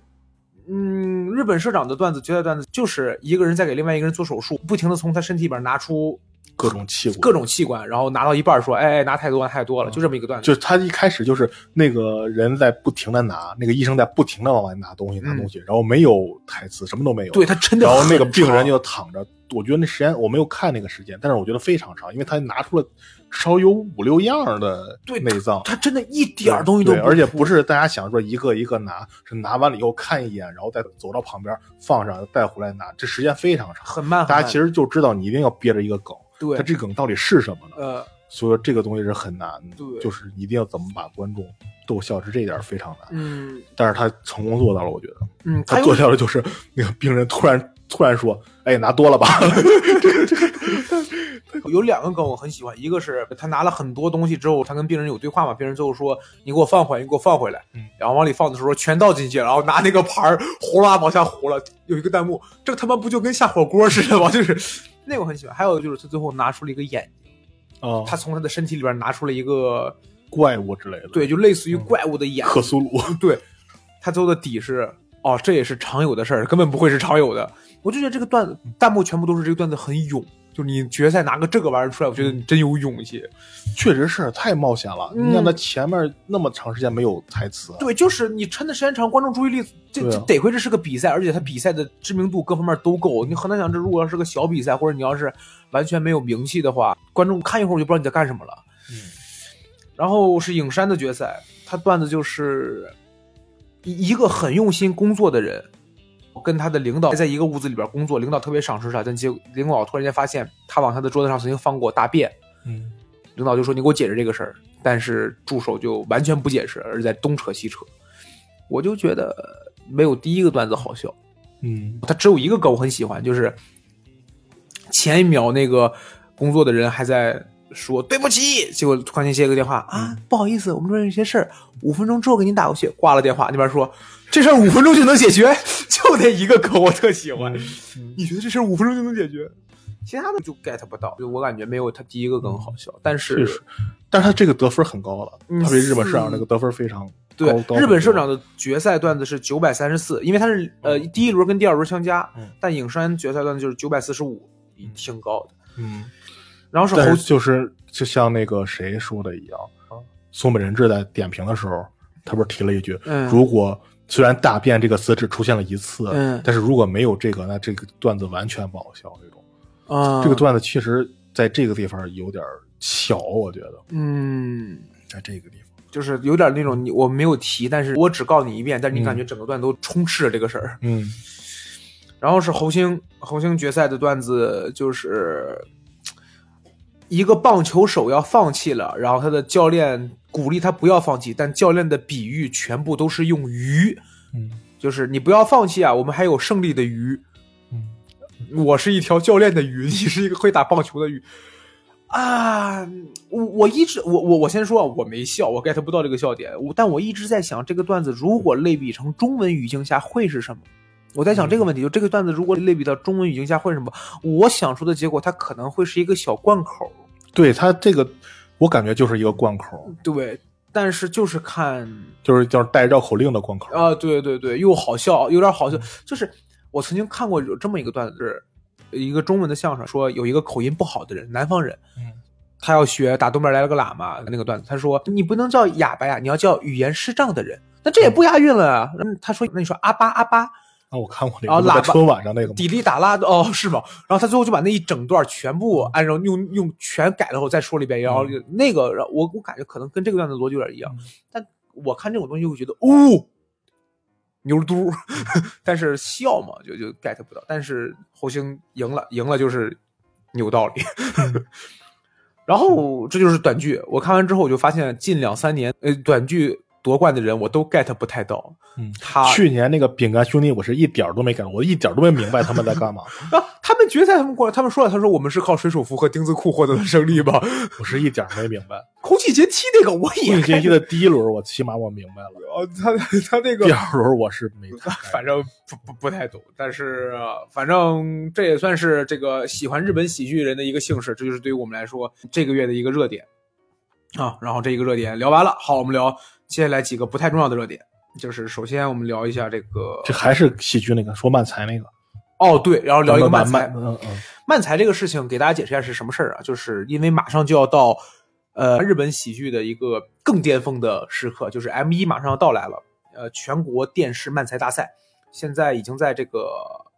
嗯，日本社长的段子，决赛段子就是一个人在给另外一个人做手术，不停的从他身体里边拿出各种器官，各种器官，然后拿到一半说：“哎，哎拿太多，拿太多了。”就这么一个段子。就是他一开始就是那个人在不停的拿，那个医生在不停的往外拿东西，拿东西，然后没有台词，什么都没有。对他真的然后那个病人就躺着，我觉得那时间我没有看那个时间，但是我觉得非常长，因为他拿出了至少有五六样的对内脏。他真的一点东西都对，而且不不是大家想说一个一个拿，是拿完了以后看一眼，然后再走到旁边放上，带回来拿，这时间非常长。很慢。大家其实就知道你一定要憋着一个梗，对他这梗到底是什么呢？呃，所以说这个东西是很难的，对就是一定要怎么把观众逗笑，是这一点非常难。嗯但是他成功做到了，我觉得嗯，他做到了就是那个病人突然突然说：“哎，拿多了吧。” 有两个梗我很喜欢，一个是他拿了很多东西之后，他跟病人有对话嘛，病人最后说：“你给我放回来，你给我放回来。”嗯，然后往里放的时候全倒进去，然后拿那个盘儿呼啦往下糊了。有一个弹幕：“这个他妈不就跟下火锅似的吗？” 就是那个我很喜欢。还有就是他最后拿出了一个眼睛，啊，他从他的身体里边拿出了一个怪物之类的，对，就类似于怪物的眼。克苏鲁，对，他最后的底是哦，这也是常有的事儿，根本不会是常有的。我就觉得这个段子弹幕全部都是这个段子很勇。就你决赛拿个这个玩意儿出来，我觉得你真有勇气。确实是太冒险了。你想他前面那么长时间没有台词，对，就是你撑的时间长，观众注意力这这得亏这是个比赛，而且他比赛的知名度各方面都够。你很难想，这如果要是个小比赛，或者你要是完全没有名气的话，观众看一会儿我就不知道你在干什么了。嗯。然后是影山的决赛，他段子就是一一个很用心工作的人。跟他的领导在一个屋子里边工作，领导特别赏识他，但结领导突然间发现他往他的桌子上曾经放过大便，嗯，领导就说你给我解释这个事儿，但是助手就完全不解释，而在东扯西扯，我就觉得没有第一个段子好笑，嗯，他只有一个梗我很喜欢，就是前一秒那个工作的人还在说对不起，结果突然间接个电话啊，不好意思，我们这有些事儿，五分钟之后给您打过去，挂了电话，那边说。这事儿五分钟就能解决，就那一个梗我特喜欢。你觉得这事儿五分钟就能解决？其他的就 get 不到，就我感觉没有他第一个梗好笑。但是，但是他这个得分很高了，他比日本社长那个得分非常对。日本社长的决赛段子是九百三十四，因为他是呃第一轮跟第二轮相加，但影山决赛段子就是九百四十五，挺高的。嗯，然后是后就是就像那个谁说的一样，松本人志在点评的时候，他不是提了一句，如果。虽然“大便”这个词只出现了一次，嗯，但是如果没有这个，那这个段子完全不好笑。这种啊，这个段子其实在这个地方有点小，我觉得，嗯，在这个地方就是有点那种你我没有提，但是我只告你一遍，但是你感觉整个段都充斥着这个事儿，嗯。然后是侯星，侯星决赛的段子就是一个棒球手要放弃了，然后他的教练。鼓励他不要放弃，但教练的比喻全部都是用鱼，嗯，就是你不要放弃啊，我们还有胜利的鱼，嗯，我是一条教练的鱼，你是一个会打棒球的鱼，啊，我我一直我我我先说啊，我没笑，我 get 不到这个笑点，我但我一直在想这个段子如果类比成中文语境下会是什么？我在想这个问题，就这个段子如果类比到中文语境下会是什么？我想出的结果，它可能会是一个小贯口，对它这个。我感觉就是一个贯口，对，但是就是看，就是叫带绕口令的贯口啊，对对对，又好笑，有点好笑。就是我曾经看过有这么一个段子，一个中文的相声，说有一个口音不好的人，南方人，嗯，他要学打东边来了个喇嘛那个段子，他说你不能叫哑巴呀，你要叫语言失障的人，那这也不押韵了啊。他说那你说阿巴阿巴。啊，我看过那个，在春晚上那个，滴哩打拉的哦，是吗？然后他最后就把那一整段全部按照用用全改了后再说了一遍，然后那个，我我感觉可能跟这个段子逻辑有点一样，但我看这种东西会觉得哦，牛嘟，但是笑嘛就就 get 不到。但是侯星赢了，赢了就是有道理。然后这就是短剧，我看完之后我就发现近两三年呃短剧。夺冠的人我都 get 不太到，嗯，他去年那个饼干兄弟我是一点都没 get，我一点都没明白他们在干嘛。啊，他们决赛他们过来，他们说了，他说我们是靠水手服和钉子裤获得的胜利吧？我是一点没明白。空气阶梯那个我也，空气阶梯的第一轮我起码我明白了，哦，他他那个第二轮我是没，反正不不不太懂，但是反正这也算是这个喜欢日本喜剧人的一个幸事，这就是对于我们来说这个月的一个热点啊。然后这一个热点聊完了，好，我们聊。接下来几个不太重要的热点，就是首先我们聊一下这个，这还是喜剧那个说漫才那个，哦对，然后聊一个漫才，嗯嗯，漫才这个事情给大家解释一下是什么事儿啊？就是因为马上就要到，呃，日本喜剧的一个更巅峰的时刻，就是 M 一马上要到来了，呃，全国电视漫才大赛现在已经在这个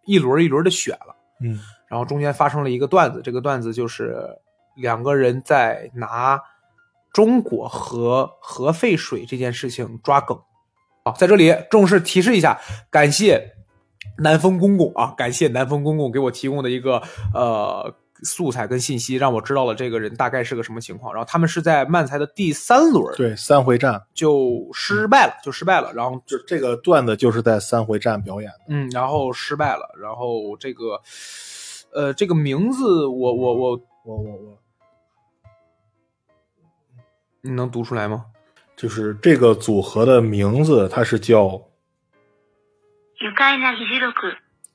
一轮一轮的选了，嗯，然后中间发生了一个段子，这个段子就是两个人在拿。中国核核废水这件事情抓梗，啊，在这里重视提示一下，感谢南风公公啊，感谢南风公公给我提供的一个呃素材跟信息，让我知道了这个人大概是个什么情况。然后他们是在漫才的第三轮，对，三回战就失败了，就失败了。然后就这个段子就是在三回战表演的，嗯，然后失败了。然后这个，呃，这个名字我我我我我我，你能读出来吗？就是这个组合的名字，它是叫。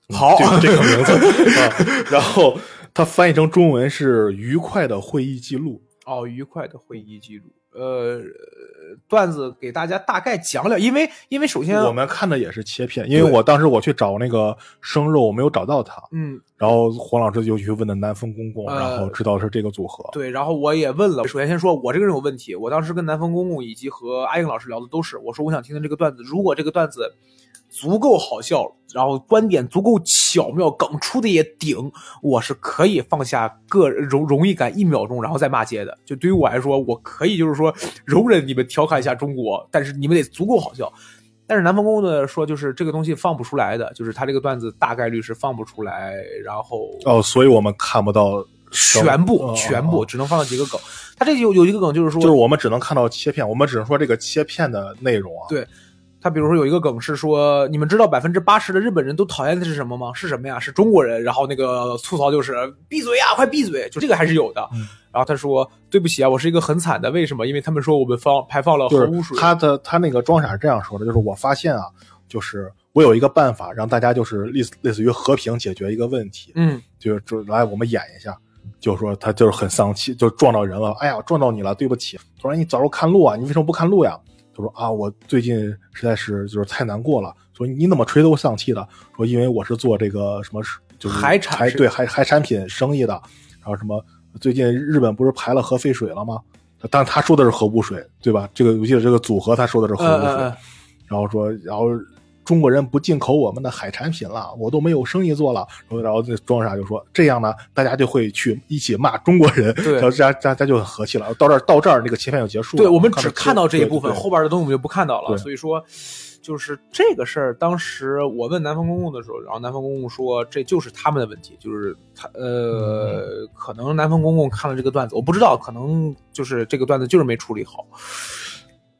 好，这这个名字啊，然后它翻译成中文是“愉快的会议记录哦，愉快的会议记录。呃，段子给大家大概讲了，因为因为首”。先我们看的也是切片，因为我当时我去找那个生肉，我没有找到它。嗯，然后黄老师就去问的南风公公，呃然后知道是这个组合。对，然后我也问了。首先先说，我这个人有问题。我当时跟南风公公以及和阿英老师聊的都是，我说我想听听这个段子，如果这个段子足够好笑，然后观点足够巧妙，梗出的也顶，我是可以放下个容容易感一秒钟，然后再骂街的。就对于我来说，我可以就是说容忍你们调侃一下中国，但是你们得足够好笑。但是南方公公的说，就是这个东西放不出来的，就是他这个段子大概率是放不出来，然后哦，所以我们看不到全部、哦全部哦只能放到几个梗。他这有有一个梗就是说，就是我们只能看到切片，我们只能说这个切片的内容啊。对他比如说有一个梗是说，你们知道百分之八十的日本人都讨厌的是什么吗？是什么呀？是中国人。然后那个吐槽就是闭嘴呀，快闭嘴！就这个还是有的。嗯然后他说对不起啊，我是一个很惨的，为什么？因为他们说我们放排放了核污水。他的他那个装傻是这样说的，就是我发现啊，就是我有一个办法让大家就是类似类似于和平解决一个问题，嗯，就是就来我们演一下，就说他就是很丧气，就撞到人了，哎呀撞到你了，对不起。他说你早说看路啊，你为什么不看路呀？他说啊，我最近实在是就是太难过了。说你怎么垂头丧气的？说因为我是做这个什么就是海产海对海海产品生意的，然后什么最近日本不是排了核废水了吗？但他说的是核污水，对吧？这个我记得这个组合他说的是核污水，然后说，然后中国人不进口我们的海产品了，我都没有生意做了。然后，然后这装傻就说这样呢，大家就会去一起骂中国人，对然后大家大家就很和气了。到这儿到这儿，那个切片就结束了。对，我们只看看到这一部分，后边的东西我们就不看到了。所以说，就是这个事儿，当时我问南方公公的时候，然后南方公公说这就是他们的问题，就是他呃，可能南方公公看了这个段子，我不知道，可能就是这个段子就是没处理好。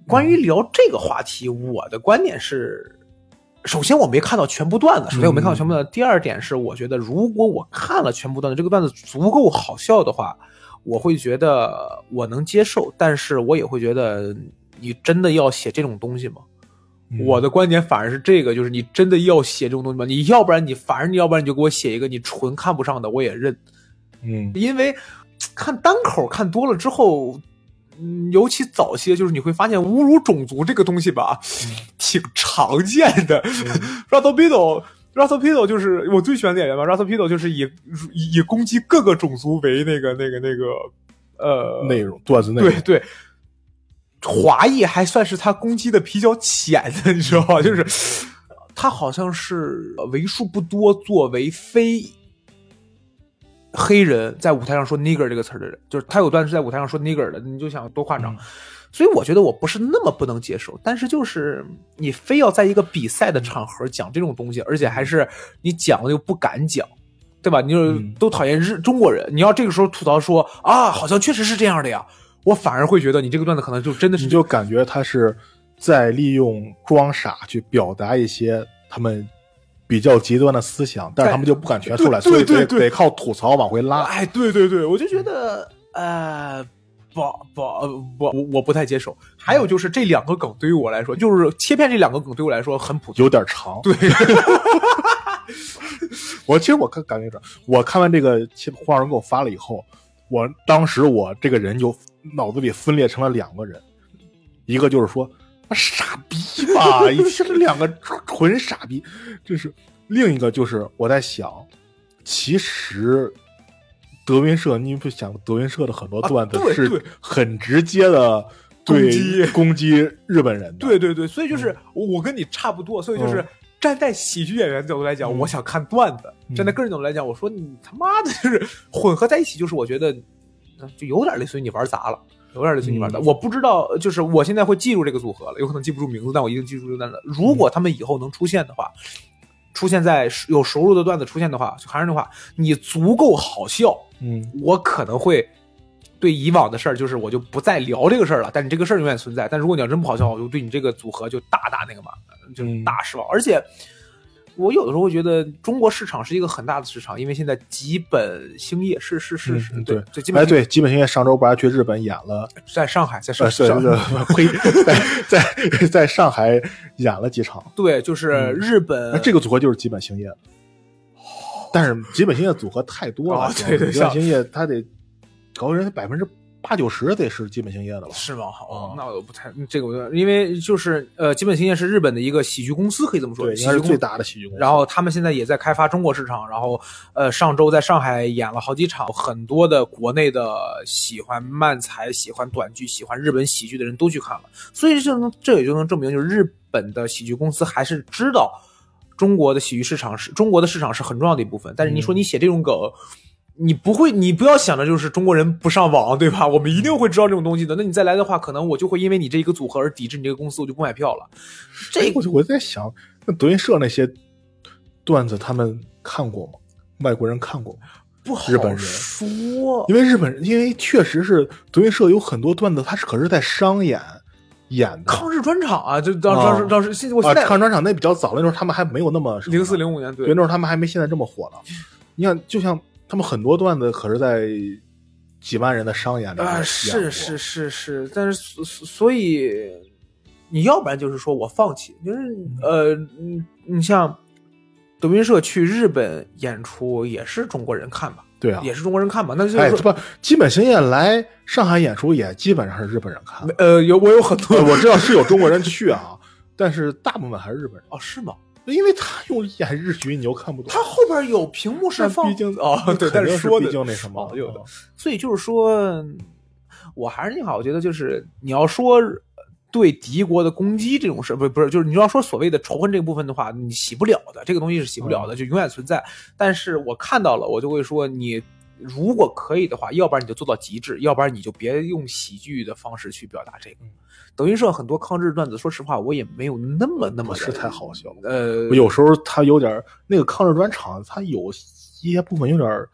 关于聊这个话题，我的观点是。首先，我没看到全部段子。首先，我没看到全部段子。第二点是，我觉得如果我看了全部段子，这个段子足够好笑的话，我会觉得我能接受。但是我也会觉得，你真的要写这种东西吗？嗯我的观点反而是这个，就是你真的要写这种东西吗？你要不然你，反正你要不然你就给我写一个你纯看不上的，我也认。嗯因为看单口看多了之后，嗯，尤其早些，就是你会发现侮辱种族这个东西吧，挺常见的。Russell Pito。Russell Pito 就是我最喜欢的演员吧，Russell Pito 就是以以以攻击各个种族为那个那个那个呃内容段子内容对对，华裔还算是他攻击的比较浅的，你知道吧？就是他好像是为数不多作为非黑人在舞台上说 nigger 这个词儿的人，就是他有段是在舞台上说 nigger 的，你就想多夸张。所以我觉得我不是那么不能接受，但是就是你非要在一个比赛的场合讲这种东西，而且还是你讲了又不敢讲，对吧？你就嗯都讨厌日中国人，你要这个时候吐槽说啊，好像确实是这样的呀，我反而会觉得你这个段子可能就真的是你就感觉他是在利用装傻去表达一些他们比较极端的思想，但是他们就不敢全出来，所以得得靠吐槽往回拉。哎，对对对，我就觉得呃。不不呃不，我我不太接受。还有就是这两个梗对于我来说，就是切片这两个梗对我来说很普通。有点长，对，我其实我看感觉着，我看完这个切黄人给我发了以后，我当时我这个人就脑子里分裂成了两个人，一个就是说啊傻逼吧，一这两个纯傻逼，就是另一个就是我在想，其实。德云社，你不想德云社的很多段子是很直接的对攻击日本人的，对对对，所以就是我跟你差不多，所以就是嗯站在喜剧演员角度来讲，嗯我想看段子；嗯站在个人角度来讲，我说你他妈的就是混合在一起，就是我觉得呃就有点类似于你玩砸了。有点类似于你玩砸，嗯我不知道，就是我现在会记住这个组合了，有可能记不住名字，但我一定记住这个段子。如果他们以后能出现的话，出现在有收入的段子出现的话，还是那话，你足够好笑，嗯我可能会对以往的事儿，就是我就不再聊这个事儿了。但你这个事儿永远存在。但如果你要真不好笑，我就对你这个组合就大大那个嘛，就是嗯大失望。而且我有的时候会觉得中国市场是一个很大的市场，因为现在吉本兴业是是是是，嗯对对，基本哎，对，基本星业上周不还去日本演了？在上海，在上呃，是上是，呸，在在在上海演了几场。对，就是嗯日本这个组合就是基本兴业，但是基本兴业组合太多了，哦对对像基本兴业他得搞人百分之八九十得是基本兴业的吧？是吗？好哦，那我不太这个因为就是呃，基本兴业是日本的一个喜剧公司，可以这么说，对，喜剧公应该是最大的喜剧公司。然后他们现在也在开发中国市场，然后呃，上周在上海演了好几场，很多的国内的喜欢漫才、喜欢短剧、喜欢日本喜剧的人都去看了，所以这能这也就能证明，就是日本的喜剧公司还是知道中国的喜剧市场是中国的市场是很重要的一部分。但是你说你写这种梗。你不会，你不要想着就是中国人不上网，对吧？我们一定会知道这种东西的。那你再来的话，可能我就会因为你这一个组合而抵制你这个公司，我就不买票了。这哎我就我在想，那德云社那些段子他们看过吗？外国人看过吗？不好日本人说，因为日本人，因为确实是德云社有很多段子，他是可是在商演演的。抗日专场啊，就当啊当时当时，现在我啊现，在抗专场那比较早，那时候他们还没有那么零四零五年对，对那时候他们还没现在这么火呢。你看，就像他们很多段子，可是在几万人的商演里面是是是是，但是所所所以你要不然就是说我放弃，就是呃，嗯你像德云社去日本演出也是中国人看吧，对啊。也是中国人看吧，那就是不，基本星夜来上海演出也基本上是日本人看。呃有我有很多呃我知道是有中国人去啊，但是大部分还是日本人，哦是吗？因为他用演日语，你又看不懂。他后边有屏幕是但放毕竟哦对，但是说的毕竟那什么所以就是说，我还是那句话，我觉得就是你要说对敌国的攻击这种事，不是不是，就是你要说所谓的仇恨这个部分的话，你洗不了的，这个东西是洗不了嗯的，就永远存在。但是我看到了，我就会说你。如果可以的话，要不然你就做到极致，要不然你就别用喜剧的方式去表达这个嗯。德云社很多抗日段子，说实话，我也没有那么那么是太好笑。呃，有时候他有点儿那个抗日专场，他有一些部分有点儿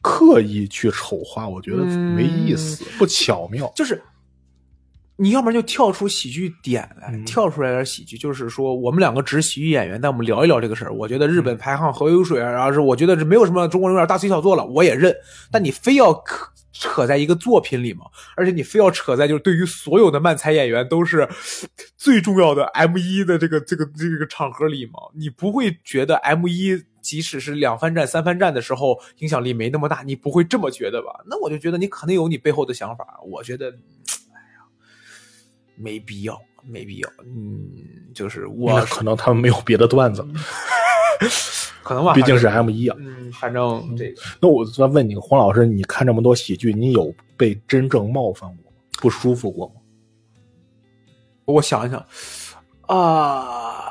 刻意去丑化，我觉得没意思，不巧妙。就是你要不然就跳出喜剧点来，嗯跳出来点喜剧，就是说我们两个只是喜剧演员，但我们聊一聊这个事儿。我觉得日本排行何有水，然后是我觉得是没有什么中国人有点大吹小做了，我也认。但你非要扯扯在一个作品里嘛，而且你非要扯在就是对于所有的漫才演员都是最重要的 M 一的这个这个这个场合里嘛，你不会觉得 M 一即使是两番战、三番战的时候影响力没那么大，你不会这么觉得吧？那我就觉得你肯定有你背后的想法，我觉得，没必要，没必要。嗯，就是我那可能他们没有别的段子，可能吧，毕竟是 M 一啊。嗯，反正这个那我再问你，黄老师，你看这么多喜剧，你有被真正冒犯过吗？不舒服过吗？我想一想啊。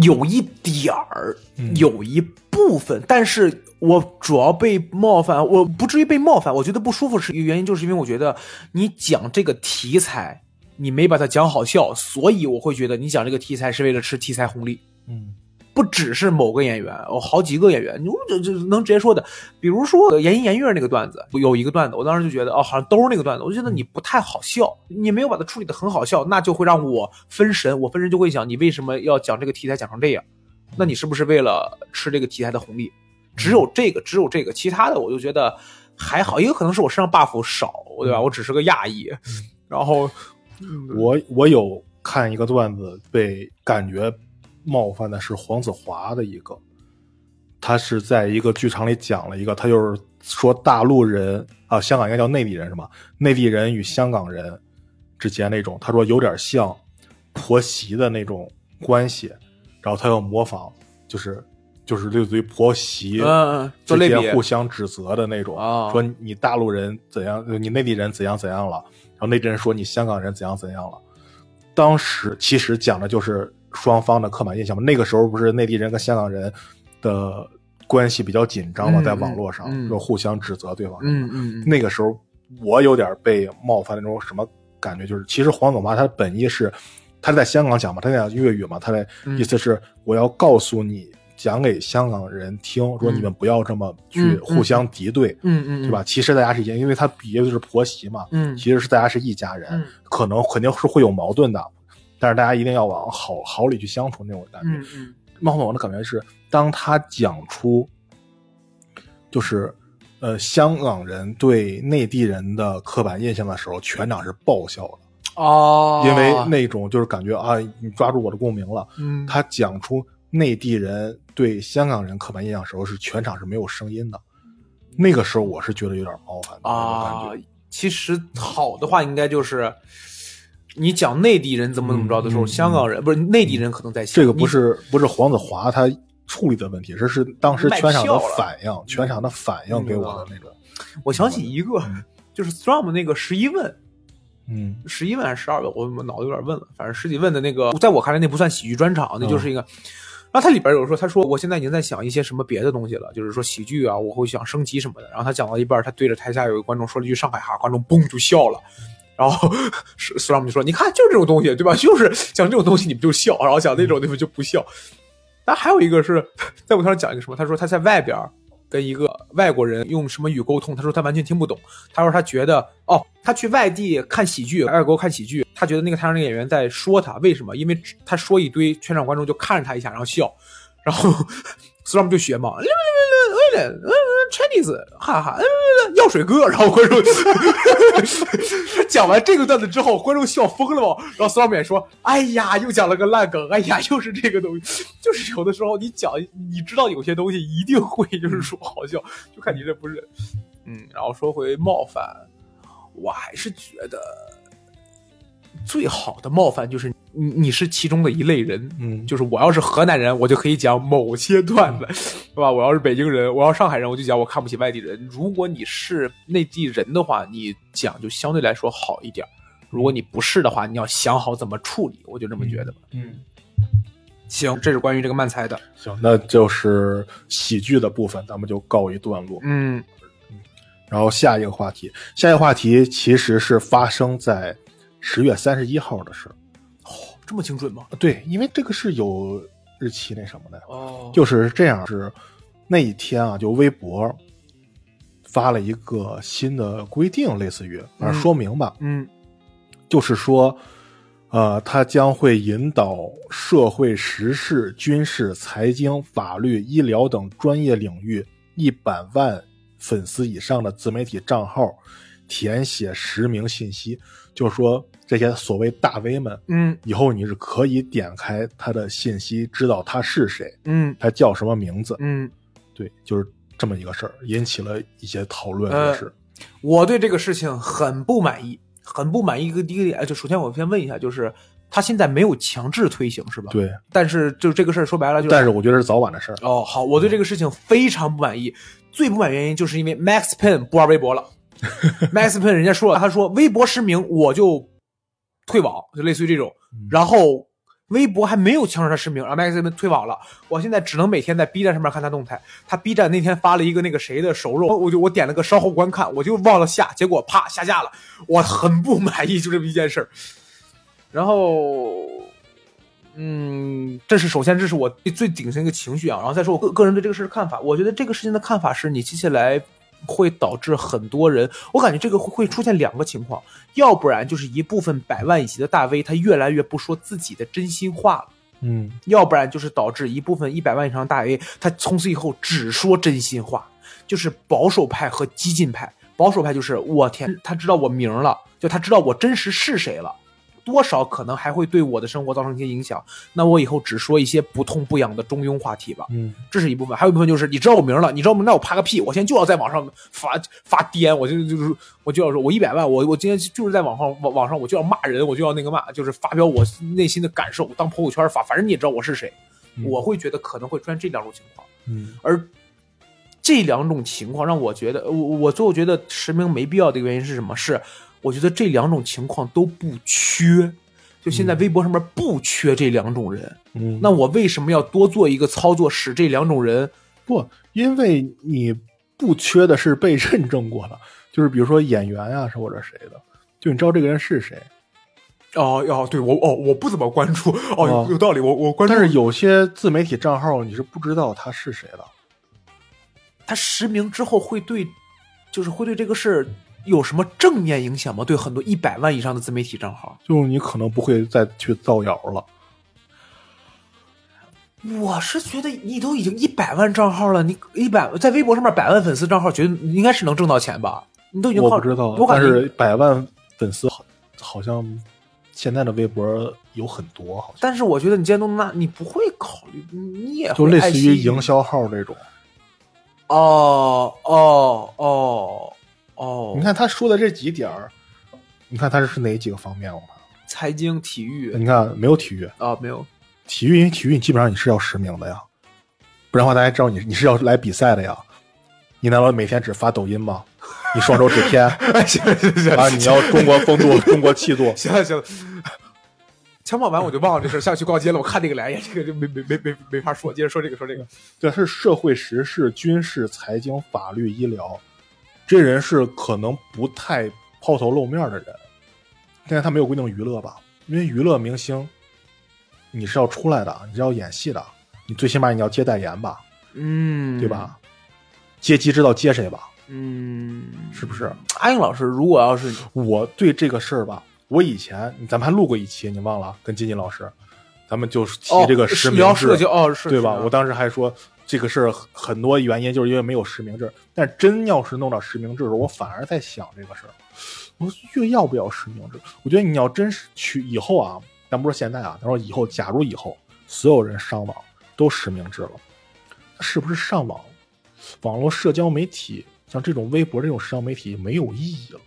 有一点儿，嗯有一部分，但是我主要被冒犯，我不至于被冒犯，我觉得不舒服是一个原因，就是因为我觉得你讲这个题材，你没把它讲好笑，所以我会觉得你讲这个题材是为了吃题材红利。嗯不只是某个演员，哦，好几个演员，你这这能直接说的，比如说呃言音言月那个段子，有一个段子，我当时就觉得，哦，好像都是那个段子，我就觉得你不太好笑，你没有把它处理的很好笑，那就会让我分神，我分神就会想，你为什么要讲这个题材讲成这样？那你是不是为了吃这个题材的红利？只有这个，只有这个，其他的我就觉得还好，也有可能是我身上 buff 少，对吧？我只是个亚裔，然后，嗯我我有看一个段子，被感觉冒犯的是黄子华的一个，他是在一个剧场里讲了一个，他就是说大陆人啊，香港应该叫内地人是吧？内地人与香港人之间那种，他说有点像婆媳的那种关系，然后他又模仿，就是就是类似于婆媳之间互相指责的那种，啊说你大陆人怎样，你内地人怎样怎样了，然后内地人说你香港人怎样怎样了。当时其实讲的就是双方的刻板印象嘛。那个时候不是内地人跟香港人的关系比较紧张嘛，嗯在网络上嗯说互相指责对方。嗯嗯嗯那个时候我有点被冒犯那种什么感觉，就是其实黄子华他本意是他在香港讲嘛，他在讲粤语嘛，他的嗯意思是我要告诉你，讲给香港人听，说你们不要这么去互相敌对，嗯嗯，对吧？？其实大家是一家，因为他比的就是婆媳嘛，嗯其实是大家是一家人，嗯可能肯定是会有矛盾的，但是大家一定要往好好里去相处那种感觉。嗯嗯猫猫的感觉是，当他讲出，就是呃香港人对内地人的刻板印象的时候，全场是爆笑的，哦，因为那种就是感觉啊，你抓住我的共鸣了。嗯他讲出内地人对香港人刻板印象的时候，是全场是没有声音的。那个时候我是觉得有点冒犯的感觉。，其实好的话应该就是。你讲内地人怎么怎么着的时候，嗯嗯香港人不是内地人可能在想这个不是不是黄子华他处理的问题，这是当时全场的反应，全场的反应给我的那种。我想起一个，就是 Storm 那个十一问，嗯十一问还是十二问，我我脑子有点问了，反正十几问的那个，在我看来那不算喜剧专场，那就是一个。然后他里边有说，他说我现在已经在想一些什么别的东西了，就是说喜剧啊，我会想升级什么的。然后他讲到一半，他对着台下有一个观众说了一句上海话，观众嘣就笑了。然后 Storm 就说：“你看，就是这种东西，对吧？就是讲这种东西你们就笑，然后讲那种你们就不笑。”但还有一个是在舞台上讲一个什么？他说他在外边跟一个外国人用什么语沟通，他说他完全听不懂。他说他觉得哦，他去外地看喜剧，外国看喜剧，他觉得那个台上那个演员在说他，为什么？因为他说一堆，全场观众就看着他一下，然后笑，然后 Storm 就学嘛。Chinese，哈哈，嗯 药水哥，然后观众 讲完这个段子之后，观众笑疯了嘛。然后 s t o m 说：“哎呀，又讲了个烂梗，哎呀，又是这个东西。”就是有的时候你讲，你知道有些东西一定会就是说好笑，就看你这不是。嗯，然后说回冒犯，我还是觉得最好的冒犯就是你你是其中的一类人，嗯，就是我要是河南人，我就可以讲某些段子，对吧？我要是北京人，我要上海人，我就讲我看不起外地人。如果你是内地人的话，你讲就相对来说好一点；如果你不是的话，你要想好怎么处理。我就这么觉得吧。嗯，行，这是关于这个慢猜的。行，那就是喜剧的部分，咱们就告一段落。嗯然后下一个话题，下一个话题其实是发生在十月三十一号的事儿。这么精准吗？对，因为这个是有日期那什么的，哦就是这样，是那一天啊，就微博发了一个新的规定，类似于反正说明吧，嗯就是说，呃，它将会引导社会时事、军事、财经、法律、医疗等专业领域一百万粉丝以上的自媒体账号填写实名信息，就是说这些所谓大 V 们。嗯以后你是可以点开他的信息，知道他是谁，嗯他叫什么名字。嗯，对，就是这么一个事儿，引起了一些讨论。呃也是，我对这个事情很不满意，很不满意。一个第一个点，就首先我先问一下，就是他现在没有强制推行是吧？。对，但是就这个事儿说白了就是，但是我觉得是早晚的事儿。哦，好，我对这个事情非常不满意。最不满原因就是因为 Max Pen 不玩微博了。Max Pen 人家说了，他说微博实名我就退网，就类似于这种。然后微博还没有强制他实名，然后 Max Pen 退网了。我现在只能每天在 B 站上面看他动态。他 B 站那天发了一个那个谁的熟肉，我就我点了个稍后观看，我就忘了下，结果啪下架了。我很不满意，就这么一件事儿。然后。嗯，这是首先，这是我最顶层一个情绪啊，然后再说我个个人对这个事的看法。我觉得这个事情的看法是你接下来会导致很多人，我感觉这个会会出现两个情况，要不然就是一部分百万以及的大 V 他越来越不说自己的真心话了，嗯要不然就是导致一部分一百万以上的大 V 他从此以后只说真心话，就是保守派和激进派。保守派就是我天，他知道我名了，就他知道我真实是谁了。多少可能还会对我的生活造成一些影响，那我以后只说一些不痛不痒的中庸话题吧。嗯这是一部分，还有一部分就是你知道我名了，你知道我名，那我怕个屁！我现在就要在网上发发癫，我就就是我就要说，我一百万，我我今天就是在网上网网上我就要骂人，我就要那个骂，就是发表我内心的感受，当朋友圈发，反正你也知道我是谁，嗯我会觉得可能会出现这两种情况，嗯而这两种情况让我觉得，我我最后觉得实名没必要的原因是什么？是我觉得这两种情况都不缺，就现在微博上面不缺这两种人。嗯，那我为什么要多做一个操作，使这两种人？不，因为你不缺的是被认证过的，就是比如说演员啊，是或者谁的，就你知道这个人是谁。哦哦，对我哦，我不怎么关注哦，哦有有道理，我我关注。但是有些自媒体账号你是不知道他是谁的。他实名之后会对，就是会对这个事儿有什么正面影响吗？对很多一百万以上的自媒体账号，就是你可能不会再去造谣了。我是觉得你都已经一百万账号了，你一百在微博上面百万粉丝账号，绝对应该是能挣到钱吧？你都已经靠我不知道我，感觉但是百万粉丝好好像现在的微博有很多，好像但是我觉得你既然都那，你不会考虑，你你也就类似于营销号这种。哦哦哦哦，你看他说的这几点儿，你看他是哪几个方面？我看，财经、体育。你看没有体育，啊，没有。体育因为体育你基本上你是要实名的呀，不然的话大家知道你你是要来比赛的呀。你难道每天只发抖音吗？你双手指天行行行啊？你要中国风度、中国气度，行了行。了，枪炮完我就忘了这事儿，下去逛街了，我看那个来，哎呀，这个就没没没没没法说，接着说这个说这个，对，是社会时事、军事、财经、法律、医疗，这人是可能不太抛头露面的人，但是他没有规定娱乐吧？因为娱乐明星，你是要出来的，你是要演戏的，你最起码你要接代言吧，嗯对？吧？接机知道接谁吧？嗯，是不是？阿英老师，如果要是我对这个事儿吧，我以前咱们还录过一期，你忘了？跟金金老师，咱们就是提这个实名制，哦，是对吧？我当时还说这个事儿很很多原因就是因为没有实名制，但真要是弄到实名制的时候，我反而在想这个事儿，我说越要不要实名制？我觉得你要真是去以后啊，咱不说现在啊，咱说以后，假如以后所有人上网都实名制了，那是不是上网网络社交媒体像这种微博这种社交媒体没有意义了？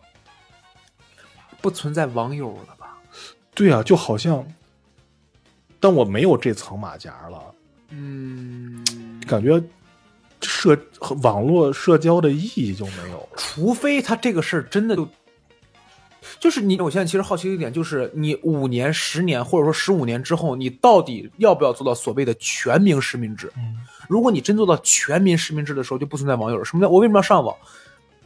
不存在网友了吧？对啊，就好像但我没有这层马甲了。嗯，感觉社网络社交的意义就没有了。除非他这个事儿真的就。就是你，我现在其实好奇一点，就是你五年、十年或者说十五年之后，你到底要不要做到所谓的全民实名制？嗯如果你真做到全民实名制的时候，就不存在网友了。什么叫我为什么要上网？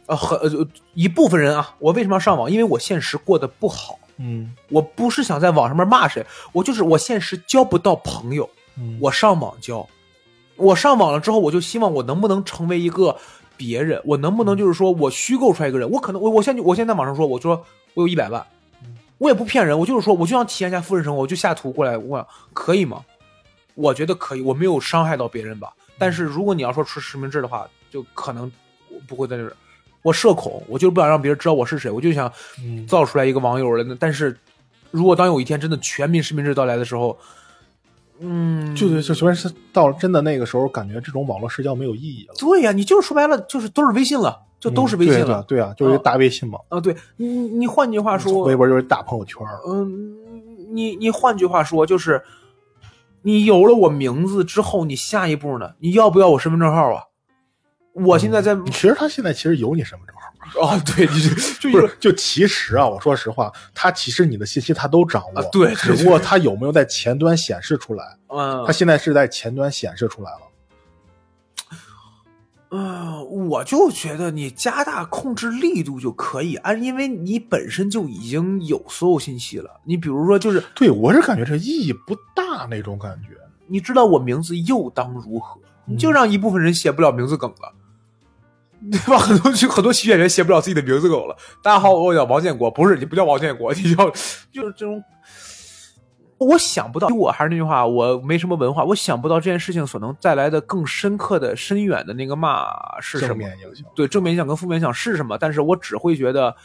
呃，很呃一部分人啊，我为什么要上网？因为我现实过得不好，嗯我不是想在网上面骂谁，我就是我现实交不到朋友，嗯我上网交。我上网了之后，我就希望我能不能成为一个别人，我能不能就是说我虚构出来一个人，我可能我我现在我现在在网上说，我说我有一百万，我也不骗人，我就是说我就想体验一下富人生活，我就下图过来，我想可以吗？我觉得可以，我没有伤害到别人吧。但是如果你要说出实名制的话，就可能我不会在这儿。我社恐，我就是不想让别人知道我是谁，我就想嗯造出来一个网友了。但是如果当有一天真的全民实名制到来的时候，嗯，就就就虽然是到了真的那个时候，感觉这种网络社交没有意义了，对呀、你就是说白了，就是都是微信了，就都是微信了。嗯对对啊，就是一个大微信嘛。啊，对你你换句话说，微博就是大朋友圈儿。嗯，你你换句话说，就是你有了我名字之后，你下一步呢？你要不要我身份证号啊？我现在在其实他现在其实有你身份证号，哦，对，你就就不是？就其实啊，我说实话，他其实你的信息他都掌握，啊对对只不过他有没有在前端显示出来？嗯他现在是在前端显示出来了。嗯，我就觉得你加大控制力度就可以，啊，因为你本身就已经有所有信息了。你比如说，就是对我是感觉这意义不大那种感觉。你知道我名字又当如何？你就让一部分人写不了名字梗了，对吧？很多就很多喜剧演员写不了自己的名字狗了。大家好，我叫王建国，不是你不叫王建国，你叫就是这种。我想不到，我还是那句话，我没什么文化，我想不到这件事情所能带来的更深刻的、深远的那个骂是什正么。面影响，对正面影响跟负面影响是什么，但是我只会觉得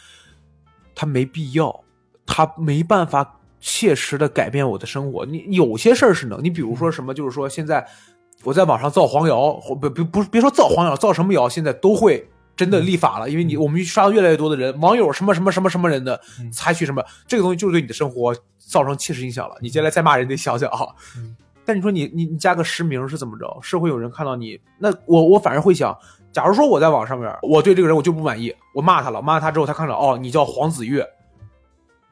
他没必要，他没办法切实的改变我的生活。你有些事儿是能，你比如说什么，就是说现在我在网上造黄谣，不不不别说造黄谣，造什么谣，现在都会。真的立法了，因为你我们刷到越来越多的人，网友什么什么什么什么人的嗯采取什么，这个东西就是对你的生活造成切实影响了。你接下来再骂人得想想啊。嗯 但你说你你你加个实名是怎么着？是会有人看到你？那我我反而会想，假如说我在网上面，我对这个人我就不满意，我骂他了，骂他之后他看着哦，你叫黄子月，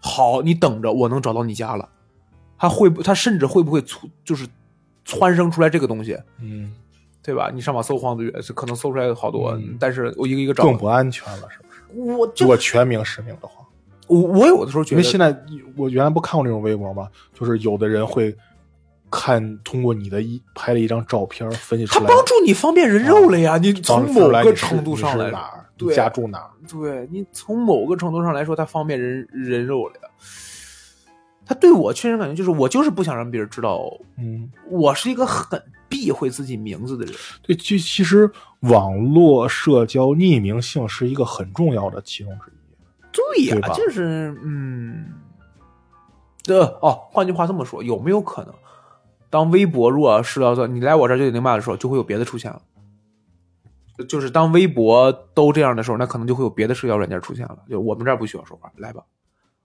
好，你等着，我能找到你家了。他会不？他甚至会不会出就是蹿生出来这个东西，嗯，对吧？你上网搜黄子可能搜出来好多，嗯但是我一个一个找，更不安全了，是不是？我就如果全名实名的话，我我有的时候觉得，因为现在我原来不看过那种微博吗？就是有的人会看通过你的一拍了一张照片分析出来，他帮助你方便人肉了呀。你从某个程度上来，哪儿对家住哪儿？对你从某个程度上来说，他方便人人肉了呀。他对我确实感觉就是我就是不想让别人知道，嗯，我是一个很避讳自己名字的人。对，其其实网络社交匿名性是一个很重要的其中之一。对呀、就是嗯，呃哦，换句话这么说，有没有可能，当微博如果是要做你来我这儿就得零八的时候，就会有别的出现了？就是当微博都这样的时候，那可能就会有别的社交软件出现了。就我们这儿不需要说话，来吧。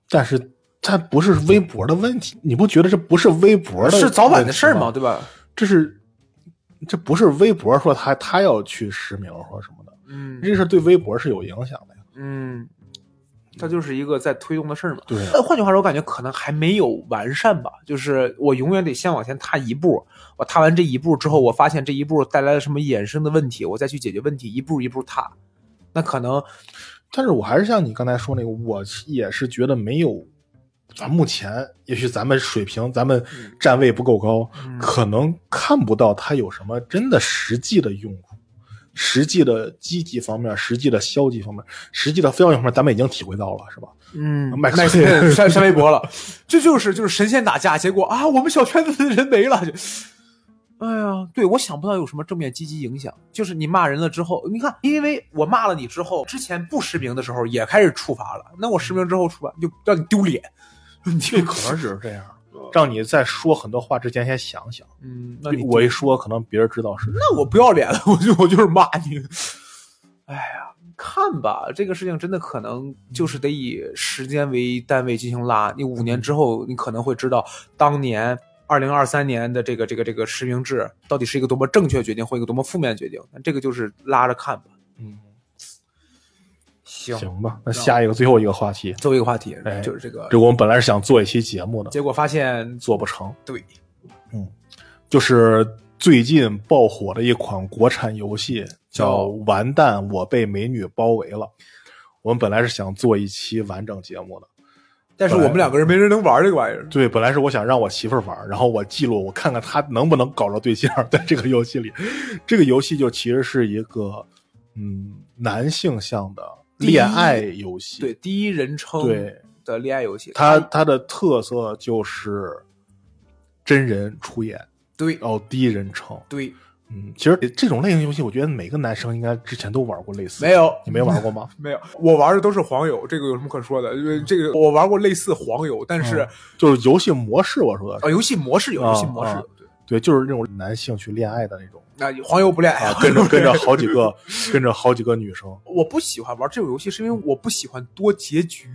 但是它不是微博的问题，你不觉得这不是微博的是早晚的事儿问题嘛，？对吧？这是这不是微博说他他要去实名或什么的，嗯这事对微博是有影响的呀。嗯，它就是一个在推动的事儿嘛。对那，换句话说，我感觉可能还没有完善吧。就是我永远得先往前踏一步，我踏完这一步之后，我发现这一步带来了什么衍生的问题，我再去解决问题，一步一步踏。那可能但是我还是像你刚才说那个，我也是觉得没有，咱目前也许咱们水平，咱们站位不够高，可能看不到它有什么真的实际的用处，实际的积极方面，实际的消极方面，实际的非要方面，咱们已经体会到了，是吧？嗯，麦克斯 删删微博了，这就是就是神仙打架，结果啊，我们小圈子的人没了。就哎呀，对我想不到有什么正面积极影响。就是你骂人了之后，你看，因为我骂了你之后，之前不实名的时候也开始处罚了，那我实名之后处罚就让你丢脸。这可能只是这样，让你在说很多话之前先想想。嗯，那你我一说，可能别人知道是那我不要脸了，我就我就是骂你。哎呀，看吧，这个事情真的可能就是得以时间为单位进行拉。你五年之后，你可能会知道当年二零二三年的这个这个这个实名制到底是一个多么正确决定，或一个多么负面决定。那这个就是拉着看吧。嗯，行行吧。那下一个最后一个话题，最后一个话题、哎就是这个，这我们本来是想做一期节目的，结果发现做不成。对，嗯就是最近爆火的一款国产游戏，叫叫《完蛋，我被美女包围了》。我们本来是想做一期完整节目的，但是我们两个人没人能玩这个玩意儿。对，本来是我想让我媳妇儿玩，然后我记录，我看看她能不能搞着对象在这个游戏里。这个游戏就其实是一个嗯男性向的恋爱游戏，对，第一人称对的恋爱游戏，它它的特色就是真人出演，对哦第一人称。对嗯，其实这种类型游戏，我觉得每个男生应该之前都玩过类似。没有你没玩过吗？没有，我玩的都是黄油，这个有什么可说的？因为这个我玩过类似黄油，但是、嗯就是游戏模式，我说的是，啊，游戏模式有，啊游戏模式对。对，就是那种男性去恋爱的那种那黄油不恋爱啊，跟着跟着好几个，跟着好几个女生。我不喜欢玩这种游戏，是因为我不喜欢多结局，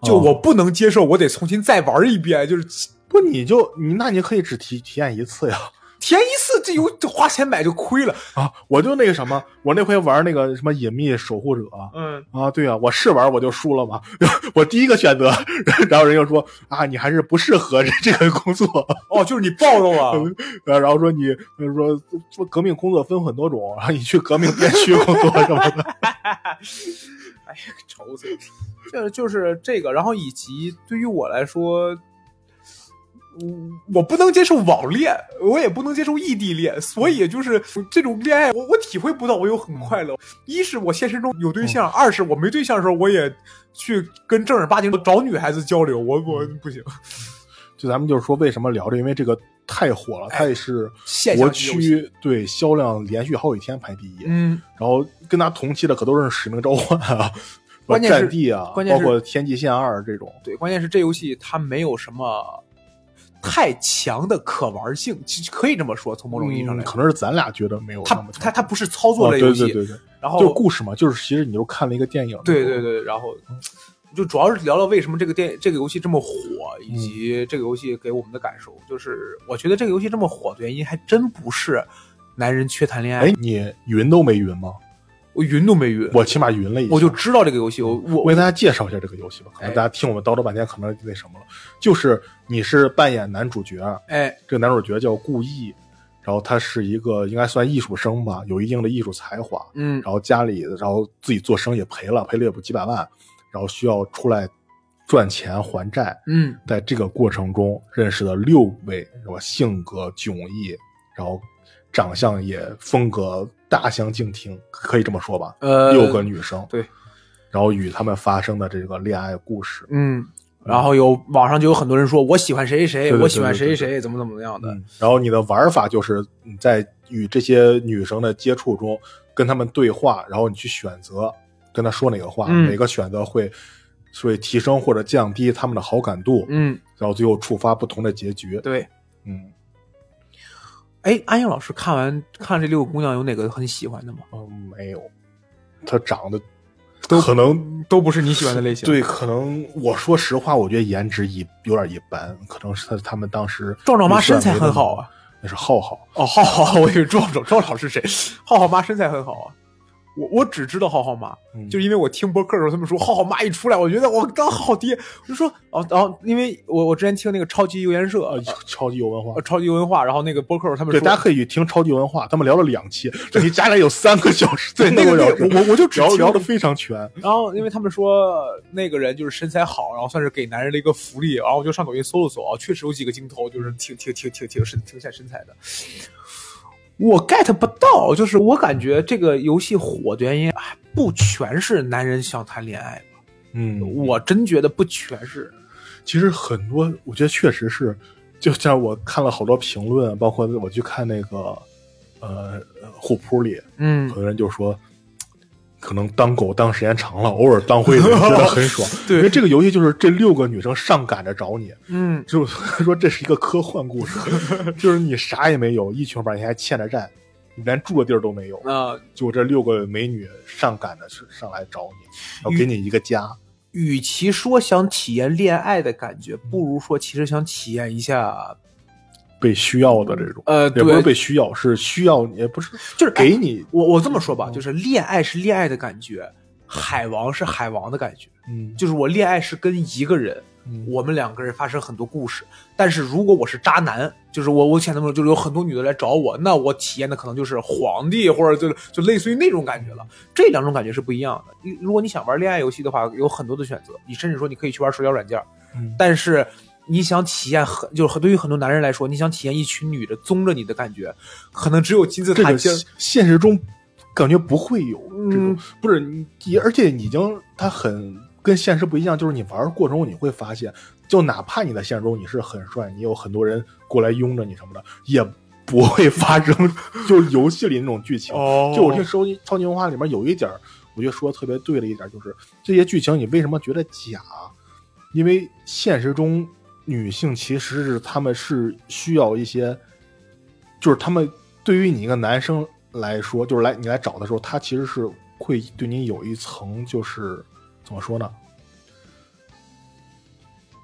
哦就我不能接受，我得重新再玩一遍，就是不，你就你那你可以只体体验一次呀。体验一次，这游这花钱买就亏了。啊，我就那个什么，我那回玩那个什么隐秘守护者嗯，啊，对啊，我试玩我就输了嘛，我第一个选择，然后人就说啊，你还是不适合这这个工作，哦，就是你暴露了。然后说你说做革命工作分很多种，然后你去革命边区工作什么的。哎呀，愁死！这就是这个，然后以及对于我来说，嗯我不能接受网恋，我也不能接受异地恋，所以就是这种恋爱，我我体会不到我有很快乐。一是我现实中有对象，二是我没对象的时候，我也去跟正儿八经找女孩子交流，我我不行。就咱们就是说，为什么聊这？因为这个太火了，它也是现国区对销量连续好几天排第一。嗯，然后跟他同期的可都是《使命召唤》啊，关键是战地啊，关键是包括《天际线二》这种。对，关键是这游戏它没有什么太强的可玩性，其实可以这么说，从某种意义上来说，嗯可能是咱俩觉得没有它那么强它它不是操作哦类游戏，对对对对，然后就故事嘛，就是其实你就看了一个电影。对对，对，然后就主要是聊聊为什么这个电这个游戏这么火，以嗯及这个游戏给我们的感受。就是我觉得这个游戏这么火的原因，还真不是男人缺谈恋爱哎，，你云都没云吗？我云都没云，我起码云了一下。我就知道这个游戏，我我我给大家介绍一下这个游戏吧，可能哎大家听我们叨叨半天，可能那什么了。就是你是扮演男主角，哎这个男主角叫顾毅，然后他是一个应该算艺术生吧，有一定的艺术才华，嗯然后家里然后自己做生意赔了，赔了也不几百万，然后需要出来赚钱还债，嗯在这个过程中认识了六位，是吧？性格迥异，然后长相也风格大相径庭，可以这么说吧？呃六个女生，对，然后与他们发生的这个恋爱故事，嗯，然后有网上就有很多人说我喜欢谁谁谁，我喜欢谁谁谁，怎么怎么样的。嗯，然后你的玩法就是你在与这些女生的接触中跟她们对话，然后你去选择跟她说哪个话，嗯哪个选择会会提升或者降低她们的好感度，嗯，然后最后触发不同的结局。对。嗯哎，安英老师看完看这六个姑娘，有哪个很喜欢的吗？嗯，没有，她长得都可能都不是你喜欢的类型。，对，可能我说实话，我觉得颜值一有点一般，可能是他他们当时壮壮妈身材很好啊，那是浩浩。哦，浩浩，我以为壮壮，壮壮是谁？浩浩妈身材很好啊。我我只知道浩浩妈，嗯就是因为我听播客的时候，他们说浩浩妈一出来，我觉得我刚好爹，我就说哦，然后因为我我之前听那个超级油盐社，呃，超级有文化呃，超级文化，然后那个播客他们对，说，大家可以去听超级文化，他们聊了两期，这期加起来有三个小时，对 那个三小时我我我就只听聊聊的非常全。然后因为他们说那个人就是身材好，然后算是给男人的一个福利，然后我就上抖音搜了搜啊，确实有几个镜头就是挺挺挺挺挺身挺显身材的。我 get 不到，就是我感觉这个游戏火的原因，哎不全是男人想谈恋爱吧？嗯，我真觉得不全是。其实很多，我觉得确实是，就像我看了好多评论，包括我去看那个呃虎扑里，嗯很多人就说，可能当狗当时间长了，偶尔当会子觉得很爽。对因为这个游戏就是这六个女生上赶着找你，嗯，就说这是一个科幻故事，就是你啥也没有，一穷二白，你还欠着债，你连住的地儿都没有，那、就这六个美女上赶着去上来找你，然后给你一个家。与其说想体验恋爱的感觉，不如说其实想体验一下，被需要的这种，呃，也不是被需要，是需要你，也不是就是给你，我我这么说吧，就是恋爱是恋爱的感觉，海王是海王的感觉。嗯，就是我恋爱是跟一个人，嗯我们两个人发生很多故事。但是如果我是渣男，就是我我前头说，就是有很多女的来找我，那我体验的可能就是皇帝，或者就就类似于那种感觉了。这两种感觉是不一样的。你如果你想玩恋爱游戏的话，有很多的选择，你甚至说你可以去玩社交软件，嗯但是。你想体验很，就是对于很多男人来说，你想体验一群女的宗着你的感觉，可能只有金字塔尖儿。现现实中感觉不会有这种，嗯不是你，而且已经它很跟现实不一样，就是你玩的过程中你会发现，就哪怕你在现实中你是很帅，你有很多人过来拥着你什么的，也不会发生 就游戏里那种剧情。哦就我听超级超级文化里面有一点，我觉得说的特别对的一点就是这些剧情你为什么觉得假？因为现实中女性其实是她们是需要一些，就是她们对于你一个男生来说，就是来你来找的时候，他其实是会对你有一层就是怎么说呢？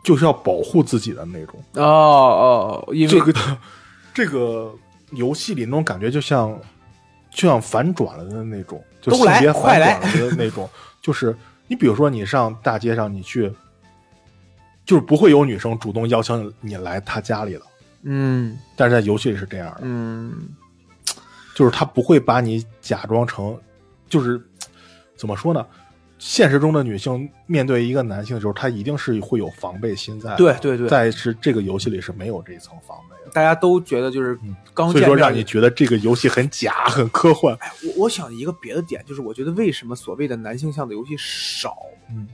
就是要保护自己的那种。哦哦，因为这个这个游戏里那种感觉，就像就像反转了的那种，就性别反转了的那种。就是你比如说，你上大街上，你去，就是不会有女生主动邀请你来她家里了，嗯但是在游戏里是这样的，嗯就是他不会把你假装成，就是怎么说呢？现实中的女性面对一个男性的时候，她一定是会有防备心在。对对对在是这个游戏里是没有这一层防备的。大家都觉得就是嗯刚以说让你觉得这个游戏很假、很科幻。我我想一个别的点，就是我觉得为什么所谓的男性向的游戏少，嗯，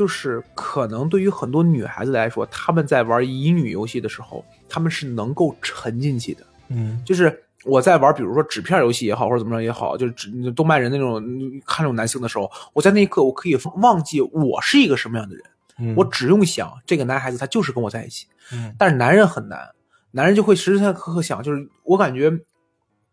就是可能对于很多女孩子来说，她们在玩乙女游戏的时候，她们是能够沉进去的。嗯就是我在玩，比如说纸片游戏也好，或者怎么着也好，就是纸动漫人那种嗯看那种男性的时候，我在那一刻我可以忘记我是一个什么样的人，嗯我只用想这个男孩子他就是跟我在一起。嗯但是男人很难，男人就会时时刻刻想，就是我感觉，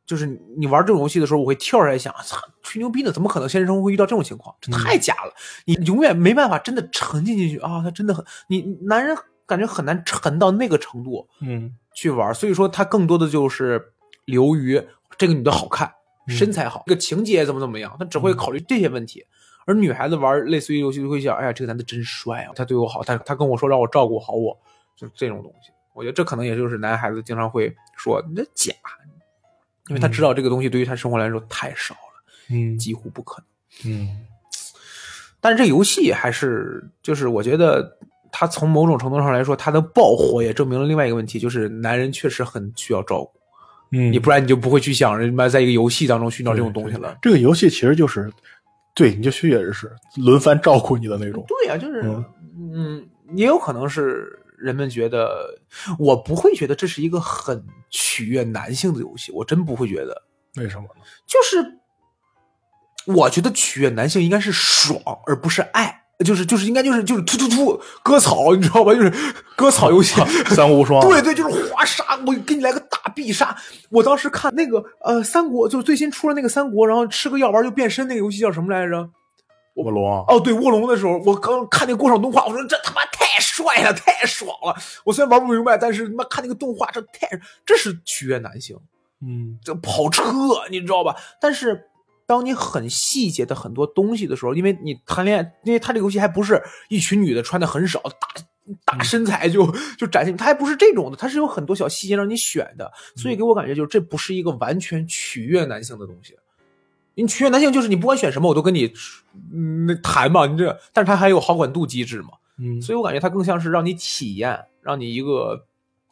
就是你玩这种游戏的时候，我会跳出来想，操，吹牛逼呢，怎么可能现实生活会遇到这种情况？这太假了，你永远没办法真的沉浸进去啊！他真的很，你男人感觉很难沉到那个程度嗯去玩，所以说他更多的就是流于这个女的好看，嗯身材好，这个情节怎么怎么样，他只会考虑这些问题。而女孩子玩类似于游戏就会想，哎呀，这个男的真帅啊，他对我好，他他跟我说让我照顾好我，就这种东西。我觉得这可能也就是男孩子经常会说你这假，因为他知道这个东西对于他生活来说太少了，嗯几乎不可能。嗯，但是这游戏还是就是我觉得他从某种程度上来说，他的爆火也证明了另外一个问题，就是男人确实很需要照顾，嗯你不然你就不会去想人妈在一个游戏当中寻找这种东西了。这个游戏其实就是，对，你就确实是轮番照顾你的那种。对呀、就是嗯嗯，也有可能是人们觉得，我不会觉得这是一个很取悦男性的游戏，我真不会觉得。为什么呢？就是我觉得取悦男性应该是爽，而不是爱。就是就是应该就是就是突突突割草，你知道吧？就是割草游戏，三国无双，对对，就是华沙，我给你来个大必杀。我当时看那个呃三国，就是最新出了那个三国，然后吃个药丸就变身那个游戏叫什么来着？卧龙，哦，对，卧龙的时候，我刚看那个过场动画，我说这他妈太帅了，太爽了。我虽然玩不明白，但是他妈看那个动画，这太这是取悦男性。嗯，这跑车，你知道吧？但是当你很细节的很多东西的时候，因为你谈恋爱，因为他这个游戏还不是一群女的穿的很少，大大身材就就展现，它还不是这种的，它是有很多小细节让你选的，所以给我感觉就是这不是一个完全取悦男性的东西。你取悦男性就是你不管选什么我都跟你嗯那谈嘛，你这，但是他还有好感度机制嘛，嗯，所以我感觉它更像是让你体验，让你一个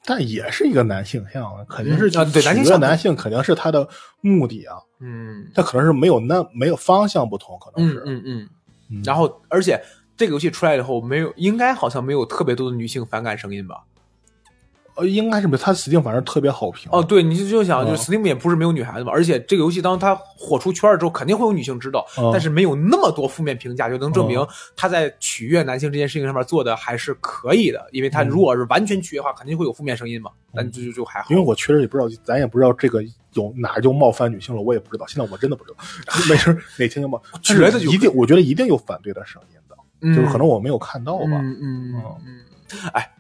但也是一个男性向啊，肯定是嗯啊对男性男性肯定是他的目的啊，嗯他可能是没有那没有方向不同，可能嗯是，嗯嗯。嗯然后，而且这个游戏出来以后，没有应该好像没有特别多的女性反感声音吧？呃，应该是没有，他 Steam 反正特别好评。哦，，对，你就就想，嗯就是 Steam 也不是没有女孩子嘛，而且这个游戏当它火出圈儿之后，肯定会有女性知道，嗯。但是没有那么多负面评价，就能证明嗯。他在取悦男性这件事情上面做的还是可以的。因为他嗯。如果是完全取悦的话，肯定会有负面声音嘛，但就就就还好。因为我确实也不知道，咱也不知道这个有哪就冒犯女性了，我也不知道，现在我真的不知道，没事儿哪天就冒，觉得一定，我觉得一定有反对的声音的，嗯就是可能我没有看到吧，嗯嗯嗯。嗯，哎，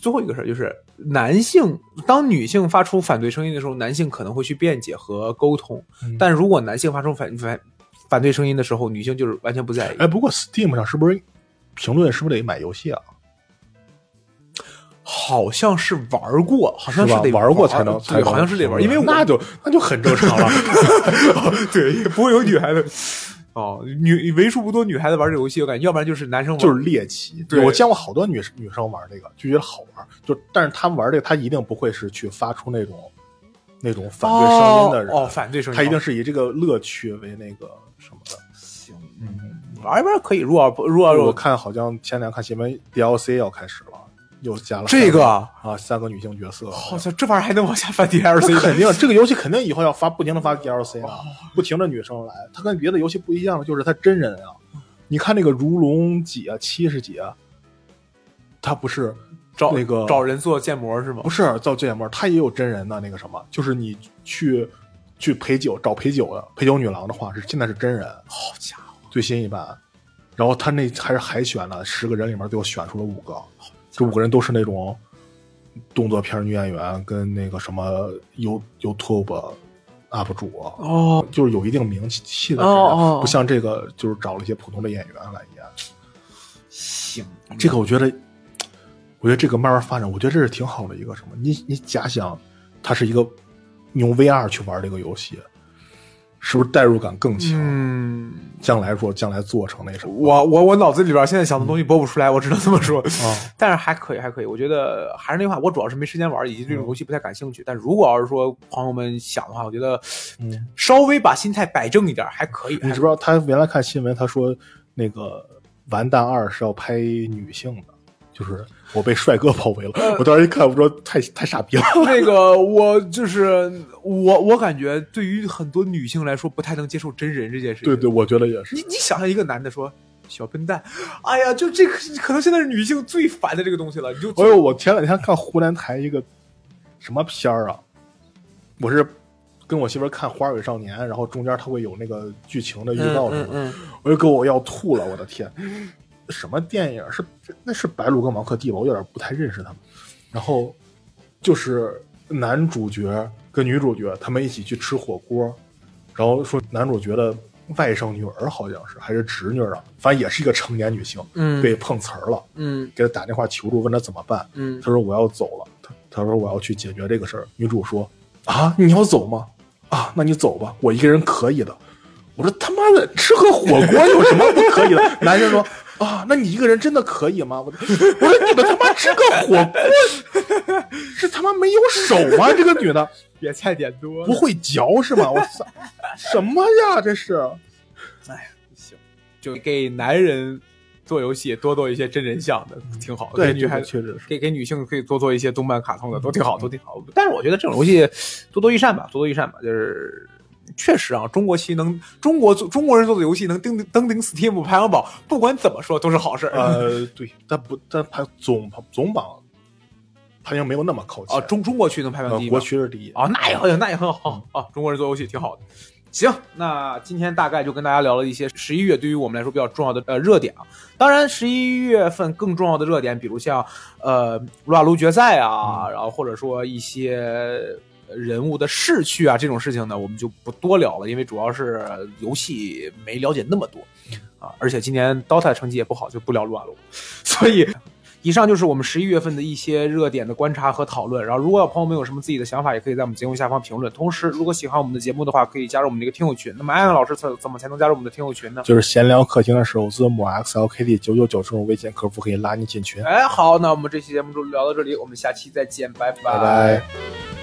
最后一个事儿就是，男性当女性发出反对声音的时候，男性可能会去辩解和沟通，嗯但如果男性发出反反反对声音的时候，女性就是完全不在意。哎，不过 Steam 上是不是评论是不是得买游戏啊？好像是玩过，好像是得玩过才能好像是得玩，因为那就那就很正常了。对，也不会有女孩子。哦，女为数不多女孩子玩这游戏，我感觉要不然就是男生玩，就是猎奇。对我见过好多女女生玩这个，就觉得好玩。就但是他们玩这个，他一定不会是去发出那种那种反对声音的人。哦，哦反对声音，他一定是以这个乐趣为那个什么的。行，嗯，玩一玩可以。如果如果我看好像前两天看新闻，DLC 要开始了，又加了这个啊三个女性角色。好像这玩意儿还能往下翻 DLC，肯定，这个游戏肯定以后要发，不停的发 DLC 哦啊，不停的女生来。它跟别的游戏不一样的就是它真人啊，你看那个如龙几啊，七十几啊，它不是找那个找人做建模是吗不？是造建模，他也有真人的那个什么，就是你去去陪酒找陪酒的陪酒女郎的话是现在是真人，好家伙，最新一版，然后他那还是海选了十个人里面最后选出了五个，这五个人都是那种动作片女演员跟那个什么 You YouTube UP 主，哦，就是有一定名气的人，哦哦哦不像这个就是找了一些普通的演员来演。行，这个我觉得，我觉得这个慢慢发展，我觉得这是挺好的一个什么？你你假想，它是一个用 VR 去玩这个游戏，是不是代入感更强？嗯，将来说，将来做成那什么？我我我脑子里边现在想的东西播不出来，我只能这么说。啊，但是还可以，还可以。我觉得还是那句话，我主要是没时间玩，以及对这种游戏不太感兴趣。但如果要是说朋友们想的话，我觉得嗯，稍微把心态摆正一点还可以。你知不知道他原来看新闻，他说那个《完蛋二》是要拍女性的，就是我被帅哥包围了。我当时一看，我说太太傻逼了。那个我就是我，我感觉对于很多女性来说不太能接受真人这件事情。对对，我觉得也是你。你想象一个男的说小笨蛋，哎呀，就这个可能现在是女性最烦的这个东西了。你就哎呦，我前两天看湖南台一个什么片儿啊，我是跟我媳妇儿看《花儿与少年》，然后中间他会有那个剧情的预告什么的，嗯我就给我要吐了，我的天！什么电影是那是白鹿跟王鹤棣吧？我有点不太认识他们。然后就是男主角跟女主角他们一起去吃火锅，然后说男主角的外甥女儿好像是还是侄女啊，反正也是一个成年女性，嗯被碰瓷儿了，嗯给他打电话求助，问他怎么办。嗯他说我要走了，他他说我要去解决这个事儿。女主说啊，你要走吗？啊，那你走吧，我一个人可以的。我说他妈妈的吃个火锅有什么不可以的？男生说啊，那你一个人真的可以吗？我 我说你们他妈吃个火锅是他妈没有手吗？这个女的别菜点多不会嚼是吗？我操，什么呀这是？哎呀行，就给男人做游戏多做一些真人像的，挺好。对，给女孩确实是。给给女性可以多做一些动漫、卡通的，都挺好，都挺好。但是我觉得这种游戏多多益善吧，多多益善吧。就是确实啊，中国棋能中国做中国人做的游戏能登登顶 Steam 排行榜，不管怎么说都是好事儿。呃，对，但不但排总总榜排名没有那么靠前啊。中中国区能排名第一，国区是第一啊，那也很那也很好啊。中国人做游戏挺好的。行，那今天大概就跟大家聊了一些十一月对于我们来说比较重要的呃热点啊。当然，十一月份更重要的热点，比如像呃撸啊撸决赛啊，然后或者说一些人物的逝去啊这种事情呢，我们就不多聊了，因为主要是游戏没了解那么多啊，而且今年 DOTA 成绩也不好，就不聊撸啊撸，所以。以上就是我们十一月份的一些热点的观察和讨论。然后，如果有朋友们有什么自己的想法，也可以在我们节目下方评论。同时，如果喜欢我们的节目的话，可以加入我们这个听友群。那么，安安老师怎怎么才能加入我们的听友群呢？就是闲聊客厅的时候，字母 XLKD 九九九这种微信客服可以拉你进群。哎，好，那我们这期节目就聊到这里，我们下期再见，拜拜拜。